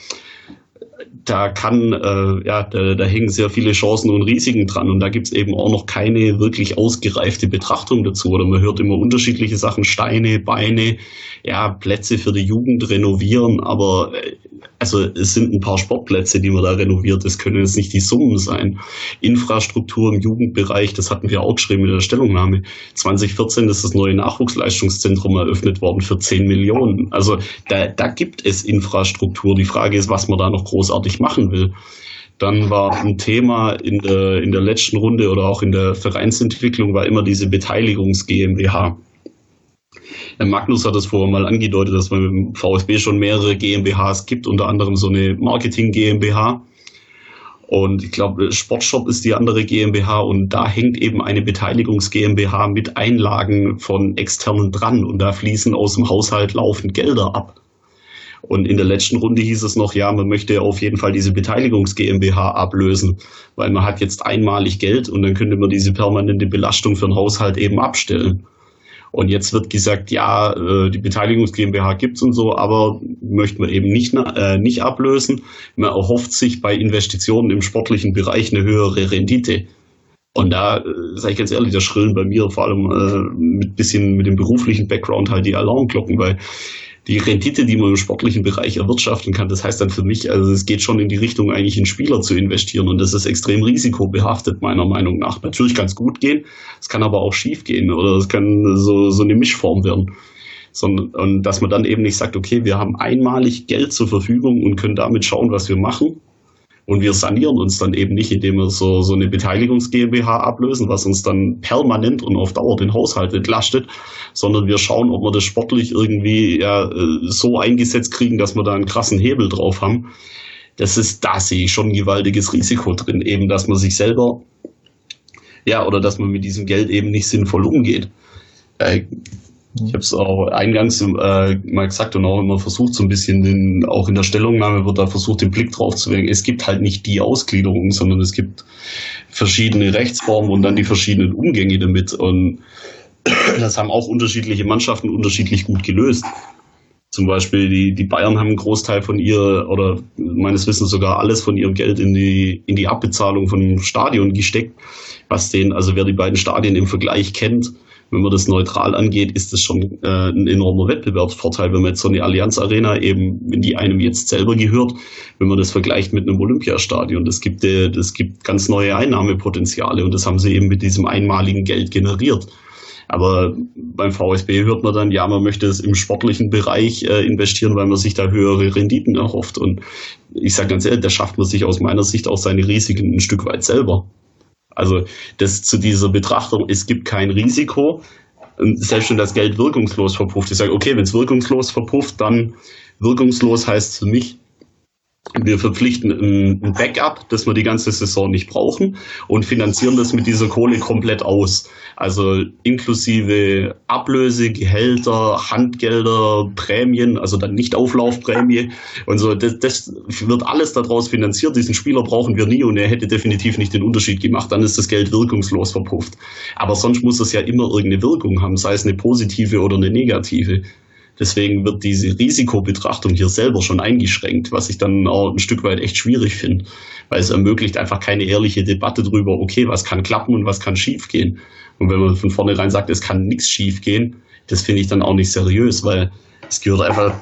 da kann, äh, ja, da, da hängen sehr viele Chancen und Risiken dran. Und da gibt's eben auch noch keine wirklich ausgereifte Betrachtung dazu. Oder man hört immer unterschiedliche Sachen, Steine, Beine, ja, Plätze für die Jugend renovieren, aber äh, also es sind ein paar Sportplätze, die man da renoviert. Das können jetzt nicht die Summen sein. Infrastruktur im Jugendbereich, das hatten wir auch geschrieben in der Stellungnahme. 2014 ist das neue Nachwuchsleistungszentrum eröffnet worden für 10 Millionen. Also da, da gibt es Infrastruktur. Die Frage ist, was man da noch großartig machen will. Dann war ein Thema in der, in der letzten Runde oder auch in der Vereinsentwicklung war immer diese Beteiligungs GmbH. Magnus hat das vorher mal angedeutet, dass man im VSB schon mehrere GmbHs gibt, unter anderem so eine Marketing GmbH. Und ich glaube, Sportshop ist die andere GmbH und da hängt eben eine Beteiligungs GmbH mit Einlagen von externen dran und da fließen aus dem Haushalt laufend Gelder ab. Und in der letzten Runde hieß es noch, ja, man möchte auf jeden Fall diese Beteiligungs GmbH ablösen, weil man hat jetzt einmalig Geld und dann könnte man diese permanente Belastung für den Haushalt eben abstellen. Und jetzt wird gesagt, ja, äh, die Beteiligungs GmbH gibt's und so, aber möchten wir eben nicht, äh, nicht ablösen. Man erhofft sich bei Investitionen im sportlichen Bereich eine höhere Rendite. Und da, äh, sage ich ganz ehrlich, da schrillen bei mir vor allem äh, mit bisschen mit dem beruflichen Background halt die Alarmglocken, weil die Rendite, die man im sportlichen Bereich erwirtschaften kann, das heißt dann für mich, also es geht schon in die Richtung, eigentlich in Spieler zu investieren und das ist extrem risikobehaftet, meiner Meinung nach. Natürlich kann es gut gehen, es kann aber auch schief gehen oder es kann so, so eine Mischform werden. Sondern, und dass man dann eben nicht sagt, okay, wir haben einmalig Geld zur Verfügung und können damit schauen, was wir machen, und wir sanieren uns dann eben nicht, indem wir so, so eine Beteiligungs GmbH ablösen, was uns dann permanent und auf Dauer den Haushalt entlastet, sondern wir schauen, ob wir das sportlich irgendwie ja, äh, so eingesetzt kriegen, dass wir da einen krassen Hebel drauf haben. Das ist, da sehe ich schon ein gewaltiges Risiko drin, eben, dass man sich selber, ja, oder dass man mit diesem Geld eben nicht sinnvoll umgeht. Äh, ich habe es auch eingangs äh, mal gesagt und auch immer versucht, so ein bisschen den, auch in der Stellungnahme wird da versucht, den Blick drauf zu werfen. Es gibt halt nicht die Ausgliederung, sondern es gibt verschiedene Rechtsformen und dann die verschiedenen Umgänge damit. Und *clears throat* das haben auch unterschiedliche Mannschaften unterschiedlich gut gelöst. Zum Beispiel die, die Bayern haben einen Großteil von ihr oder meines Wissens sogar alles von ihrem Geld in die, in die Abbezahlung von Stadion gesteckt, was den, also wer die beiden Stadien im Vergleich kennt, wenn man das neutral angeht, ist das schon äh, ein enormer Wettbewerbsvorteil, wenn man jetzt so eine Allianz Arena eben, wenn die einem jetzt selber gehört, wenn man das vergleicht mit einem Olympiastadion. Das gibt, äh, das gibt ganz neue Einnahmepotenziale und das haben sie eben mit diesem einmaligen Geld generiert. Aber beim VSB hört man dann, ja, man möchte es im sportlichen Bereich äh, investieren, weil man sich da höhere Renditen erhofft. Und ich sage ganz ehrlich, da schafft man sich aus meiner Sicht auch seine Risiken ein Stück weit selber. Also das zu dieser Betrachtung, es gibt kein Risiko. Selbst wenn das Geld wirkungslos verpufft, ich sage, okay, wenn es wirkungslos verpufft, dann wirkungslos heißt für mich, wir verpflichten ein Backup, das wir die ganze Saison nicht brauchen und finanzieren das mit dieser Kohle komplett aus. Also inklusive Ablöse, Gehälter, Handgelder, Prämien, also dann nicht Auflaufprämie und so. Das, das wird alles daraus finanziert. Diesen Spieler brauchen wir nie und er hätte definitiv nicht den Unterschied gemacht. Dann ist das Geld wirkungslos verpufft. Aber sonst muss es ja immer irgendeine Wirkung haben, sei es eine positive oder eine negative. Deswegen wird diese Risikobetrachtung hier selber schon eingeschränkt, was ich dann auch ein Stück weit echt schwierig finde, weil es ermöglicht einfach keine ehrliche Debatte darüber, okay, was kann klappen und was kann schiefgehen. Und wenn man von vornherein sagt, es kann nichts schiefgehen, das finde ich dann auch nicht seriös, weil es gehört einfach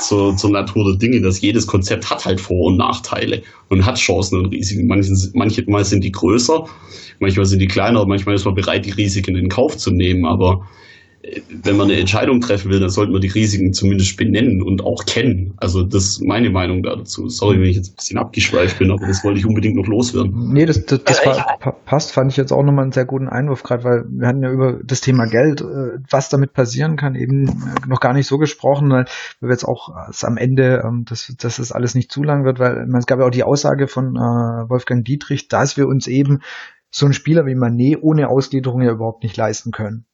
zur, zur Natur der Dinge, dass jedes Konzept hat halt Vor- und Nachteile und hat Chancen und Risiken. Manche, manchmal sind die größer, manchmal sind die kleiner, manchmal ist man bereit, die Risiken in Kauf zu nehmen, aber wenn man eine Entscheidung treffen will, dann sollte man die Risiken zumindest benennen und auch kennen. Also das ist meine Meinung dazu. Sorry, wenn ich jetzt ein bisschen abgeschweift bin, aber das wollte ich unbedingt noch loswerden. Nee, das, das, das war, passt, fand ich jetzt auch nochmal einen sehr guten Einwurf, gerade weil wir hatten ja über das Thema Geld, äh, was damit passieren kann, eben äh, noch gar nicht so gesprochen, weil wir jetzt auch am Ende, ähm, dass, dass das alles nicht zu lang wird, weil es gab ja auch die Aussage von äh, Wolfgang Dietrich, dass wir uns eben so einen Spieler wie Manet ohne Ausgliederung ja überhaupt nicht leisten können.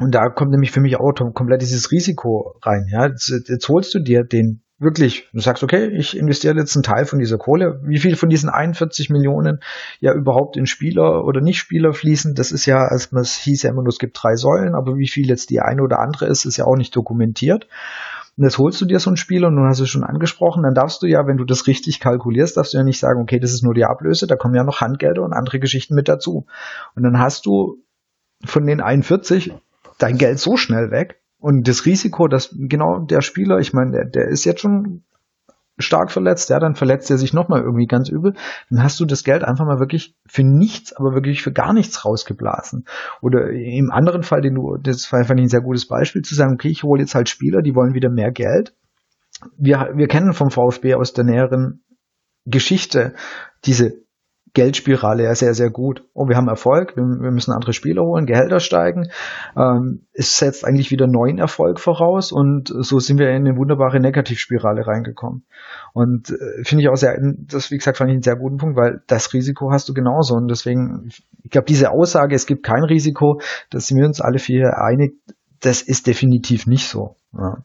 Und da kommt nämlich für mich auch komplett dieses Risiko rein. Ja, jetzt, jetzt holst du dir den wirklich, du sagst, okay, ich investiere jetzt einen Teil von dieser Kohle. Wie viel von diesen 41 Millionen ja überhaupt in Spieler oder Nicht-Spieler fließen, das ist ja, es hieß ja immer nur, es gibt drei Säulen, aber wie viel jetzt die eine oder andere ist, ist ja auch nicht dokumentiert. Und jetzt holst du dir so einen Spieler und du hast es schon angesprochen, dann darfst du ja, wenn du das richtig kalkulierst, darfst du ja nicht sagen, okay, das ist nur die Ablöse, da kommen ja noch Handgelder und andere Geschichten mit dazu. Und dann hast du von den 41 dein Geld so schnell weg und das Risiko, dass genau der Spieler, ich meine, der, der ist jetzt schon stark verletzt, ja, dann verletzt er sich nochmal irgendwie ganz übel, dann hast du das Geld einfach mal wirklich für nichts, aber wirklich für gar nichts rausgeblasen. Oder im anderen Fall, den du, das war einfach ein sehr gutes Beispiel, zu sagen, okay, ich hole jetzt halt Spieler, die wollen wieder mehr Geld. Wir, wir kennen vom VfB aus der näheren Geschichte diese Geldspirale ja sehr, sehr gut. Oh, wir haben Erfolg, wir, wir müssen andere Spieler holen, Gehälter steigen. Ähm, es setzt eigentlich wieder neuen Erfolg voraus und so sind wir in eine wunderbare Negativspirale reingekommen. Und äh, finde ich auch sehr, das wie gesagt, fand ich einen sehr guten Punkt, weil das Risiko hast du genauso. Und deswegen, ich glaube, diese Aussage, es gibt kein Risiko, dass wir uns alle vier einig, das ist definitiv nicht so. Ja.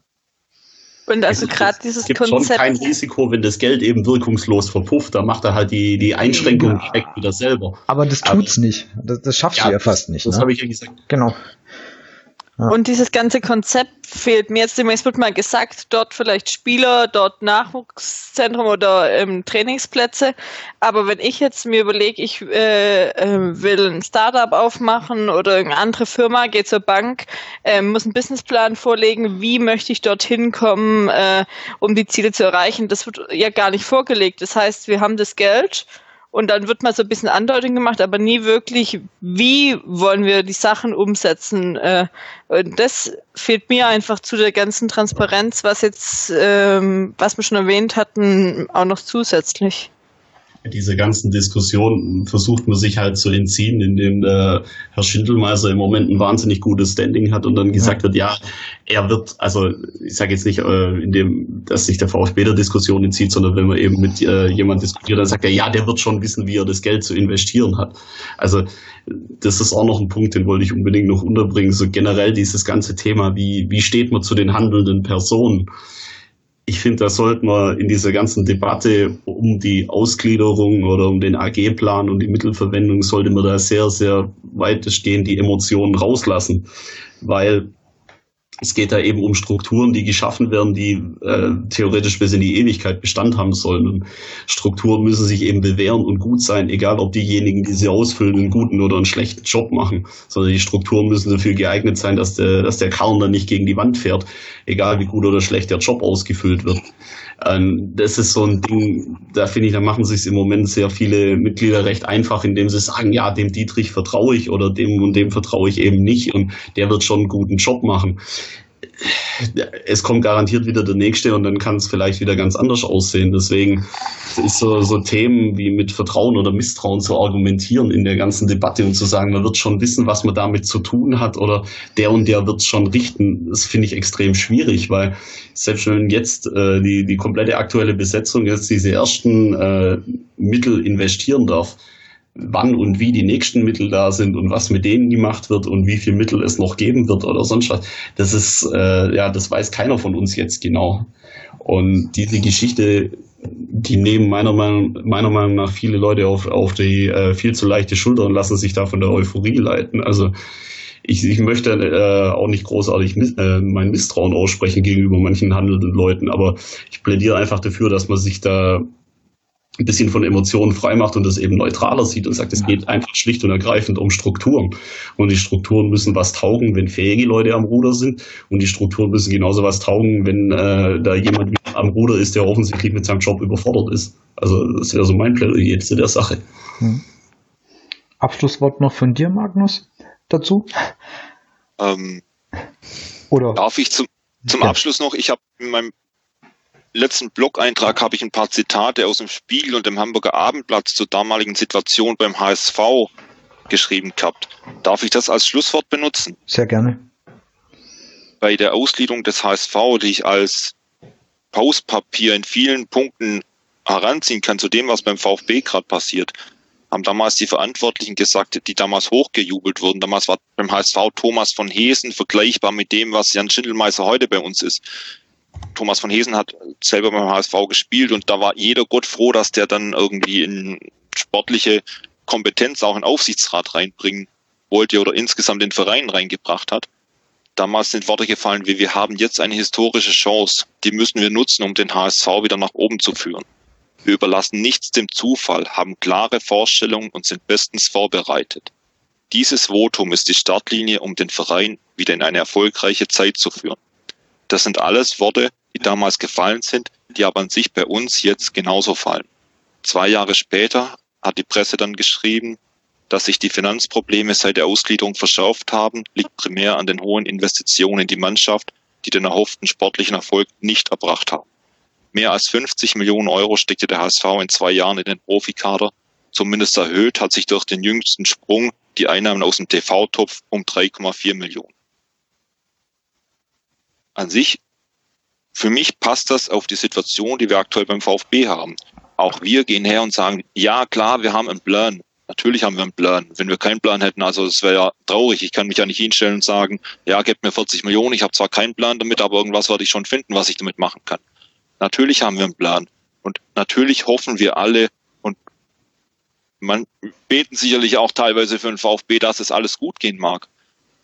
Und also gerade dieses gibt Konzept. schon kein Risiko, wenn das Geld eben wirkungslos verpufft. Da macht er halt die, die Einschränkung ja. wieder selber. Aber das tut's Aber, nicht. Das, das schaffst ja, du ja fast nicht. Das ne? habe ich ja gesagt. Genau. Und dieses ganze Konzept fehlt mir jetzt. Es wird mal gesagt, dort vielleicht Spieler, dort Nachwuchszentrum oder ähm, Trainingsplätze. Aber wenn ich jetzt mir überlege, ich äh, äh, will ein Startup aufmachen oder eine andere Firma, gehe zur Bank, äh, muss einen Businessplan vorlegen, wie möchte ich dorthin kommen, äh, um die Ziele zu erreichen. Das wird ja gar nicht vorgelegt. Das heißt, wir haben das Geld und dann wird mal so ein bisschen Andeutung gemacht, aber nie wirklich, wie wollen wir die Sachen umsetzen. Äh, und das fehlt mir einfach zu der ganzen Transparenz, was jetzt, ähm, was wir schon erwähnt hatten, auch noch zusätzlich diese ganzen Diskussionen versucht man sich halt zu entziehen, indem der Herr Schindelmeiser im Moment ein wahnsinnig gutes Standing hat und dann gesagt wird, ja, er wird, also ich sage jetzt nicht, äh, indem, dass sich der VfB der Diskussion entzieht, sondern wenn man eben mit äh, jemand diskutiert, dann sagt er, ja, der wird schon wissen, wie er das Geld zu investieren hat. Also das ist auch noch ein Punkt, den wollte ich unbedingt noch unterbringen. So generell dieses ganze Thema, wie, wie steht man zu den handelnden Personen? Ich finde, da sollten wir in dieser ganzen Debatte um die Ausgliederung oder um den AG-Plan und die Mittelverwendung, sollte man da sehr, sehr weitestgehend die Emotionen rauslassen. Weil es geht da eben um Strukturen, die geschaffen werden, die äh, theoretisch bis in die Ewigkeit Bestand haben sollen. Und Strukturen müssen sich eben bewähren und gut sein, egal ob diejenigen, die sie ausfüllen, einen guten oder einen schlechten Job machen, sondern die Strukturen müssen dafür geeignet sein, dass der, dass der Karren dann nicht gegen die Wand fährt, egal wie gut oder schlecht der Job ausgefüllt wird. Ähm, das ist so ein Ding, da finde ich, da machen sich im Moment sehr viele Mitglieder recht einfach, indem sie sagen, ja, dem Dietrich vertraue ich oder dem und dem vertraue ich eben nicht und der wird schon einen guten Job machen es kommt garantiert wieder der nächste und dann kann es vielleicht wieder ganz anders aussehen. Deswegen ist so, so Themen wie mit Vertrauen oder Misstrauen zu argumentieren in der ganzen Debatte und zu sagen, man wird schon wissen, was man damit zu tun hat oder der und der wird schon richten, das finde ich extrem schwierig, weil selbst wenn jetzt äh, die, die komplette aktuelle Besetzung jetzt diese ersten äh, Mittel investieren darf, wann und wie die nächsten Mittel da sind und was mit denen gemacht wird und wie viel Mittel es noch geben wird oder sonst was. Das ist, äh, ja, das weiß keiner von uns jetzt genau. Und diese Geschichte, die nehmen meiner Meinung, meiner Meinung nach viele Leute auf, auf die äh, viel zu leichte Schulter und lassen sich da von der Euphorie leiten. Also ich, ich möchte äh, auch nicht großartig mis äh, mein Misstrauen aussprechen gegenüber manchen handelnden Leuten, aber ich plädiere einfach dafür, dass man sich da ein bisschen von Emotionen freimacht und das eben neutraler sieht und sagt, es geht einfach schlicht und ergreifend um Strukturen. Und die Strukturen müssen was taugen, wenn fähige Leute am Ruder sind. Und die Strukturen müssen genauso was taugen, wenn äh, da jemand am Ruder ist, der offensichtlich mit seinem Job überfordert ist. Also das wäre so mein Plädoyer zu der Sache. Hm. Abschlusswort noch von dir, Magnus, dazu? Ähm, Oder? Darf ich zum, zum ja. Abschluss noch, ich habe in meinem letzten Blog-Eintrag habe ich ein paar Zitate aus dem Spiegel und dem Hamburger Abendblatt zur damaligen Situation beim HSV geschrieben gehabt. Darf ich das als Schlusswort benutzen? Sehr gerne. Bei der Ausgliederung des HSV, die ich als Pauspapier in vielen Punkten heranziehen kann zu dem, was beim VfB gerade passiert, haben damals die Verantwortlichen gesagt, die damals hochgejubelt wurden. Damals war beim HSV Thomas von Hesen vergleichbar mit dem, was Jan Schindelmeister heute bei uns ist. Thomas von Hesen hat selber beim HSV gespielt und da war jeder Gott froh, dass der dann irgendwie in sportliche Kompetenz auch in Aufsichtsrat reinbringen wollte oder insgesamt den Verein reingebracht hat. Damals sind Worte gefallen wie wir haben jetzt eine historische Chance, die müssen wir nutzen, um den HSV wieder nach oben zu führen. Wir überlassen nichts dem Zufall, haben klare Vorstellungen und sind bestens vorbereitet. Dieses Votum ist die Startlinie, um den Verein wieder in eine erfolgreiche Zeit zu führen. Das sind alles Worte, die damals gefallen sind, die aber an sich bei uns jetzt genauso fallen. Zwei Jahre später hat die Presse dann geschrieben, dass sich die Finanzprobleme seit der Ausgliederung verschärft haben, liegt primär an den hohen Investitionen in die Mannschaft, die den erhofften sportlichen Erfolg nicht erbracht haben. Mehr als 50 Millionen Euro steckte der HSV in zwei Jahren in den Profikader. Zumindest erhöht hat sich durch den jüngsten Sprung die Einnahmen aus dem TV-Topf um 3,4 Millionen an sich, für mich passt das auf die Situation, die wir aktuell beim VfB haben. Auch wir gehen her und sagen, ja klar, wir haben einen Plan. Natürlich haben wir einen Plan. Wenn wir keinen Plan hätten, also es wäre ja traurig. Ich kann mich ja nicht hinstellen und sagen, ja, gebt mir 40 Millionen, ich habe zwar keinen Plan damit, aber irgendwas werde ich schon finden, was ich damit machen kann. Natürlich haben wir einen Plan. Und natürlich hoffen wir alle und man beten sicherlich auch teilweise für den VfB, dass es alles gut gehen mag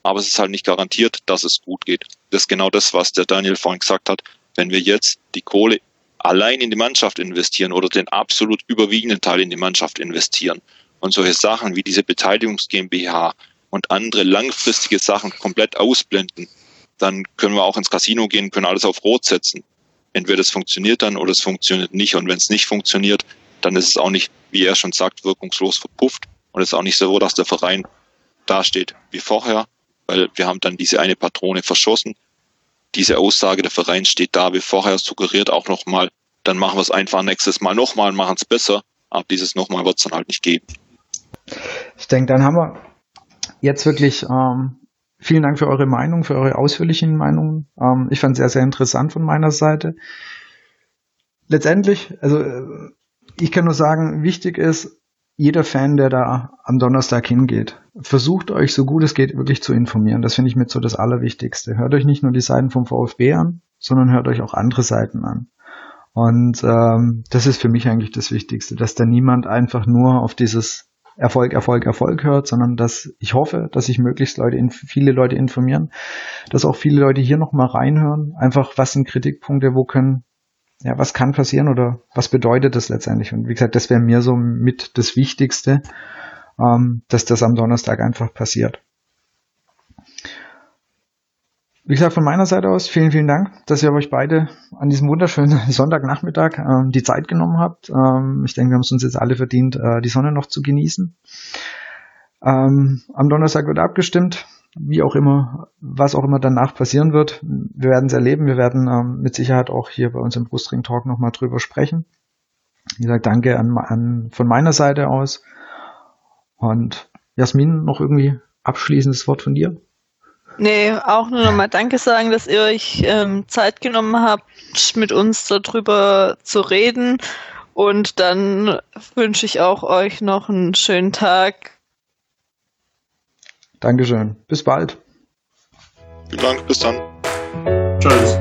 aber es ist halt nicht garantiert, dass es gut geht. Das ist genau das, was der Daniel vorhin gesagt hat. Wenn wir jetzt die Kohle allein in die Mannschaft investieren oder den absolut überwiegenden Teil in die Mannschaft investieren und solche Sachen wie diese Beteiligungs GmbH und andere langfristige Sachen komplett ausblenden, dann können wir auch ins Casino gehen, können alles auf Rot setzen. Entweder es funktioniert dann oder es funktioniert nicht. Und wenn es nicht funktioniert, dann ist es auch nicht, wie er schon sagt, wirkungslos verpufft. Und es ist auch nicht so, dass der Verein dasteht wie vorher, weil wir haben dann diese eine Patrone verschossen. Diese Aussage der Verein steht da wie vorher, suggeriert auch nochmal, dann machen wir es einfach nächstes Mal nochmal machen es besser. Aber dieses nochmal wird es dann halt nicht geben. Ich denke, dann haben wir jetzt wirklich ähm, vielen Dank für eure Meinung, für eure ausführlichen Meinungen. Ähm, ich fand es sehr, sehr interessant von meiner Seite. Letztendlich, also äh, ich kann nur sagen, wichtig ist, jeder Fan, der da am Donnerstag hingeht, versucht euch so gut es geht wirklich zu informieren. Das finde ich mit so das Allerwichtigste. Hört euch nicht nur die Seiten vom VfB an, sondern hört euch auch andere Seiten an. Und ähm, das ist für mich eigentlich das Wichtigste, dass da niemand einfach nur auf dieses Erfolg, Erfolg, Erfolg hört, sondern dass ich hoffe, dass sich möglichst Leute, viele Leute informieren, dass auch viele Leute hier nochmal reinhören. Einfach, was sind Kritikpunkte, wo können, ja, was kann passieren oder was bedeutet das letztendlich? Und wie gesagt, das wäre mir so mit das Wichtigste, ähm, dass das am Donnerstag einfach passiert. Wie gesagt, von meiner Seite aus vielen, vielen Dank, dass ihr euch beide an diesem wunderschönen *laughs* Sonntagnachmittag ähm, die Zeit genommen habt. Ähm, ich denke, wir haben es uns jetzt alle verdient, äh, die Sonne noch zu genießen. Ähm, am Donnerstag wird abgestimmt, wie auch immer, was auch immer danach passieren wird. Wir werden es erleben. Wir werden ähm, mit Sicherheit auch hier bei uns im Brustring Talk nochmal drüber sprechen. Wie gesagt, danke an, an, von meiner Seite aus. Und Jasmin, noch irgendwie abschließendes Wort von dir? Nee, auch nur nochmal Danke sagen, dass ihr euch ähm, Zeit genommen habt, mit uns darüber zu reden. Und dann wünsche ich auch euch noch einen schönen Tag. Dankeschön. Bis bald. Vielen Dank. Bis dann. Tschüss.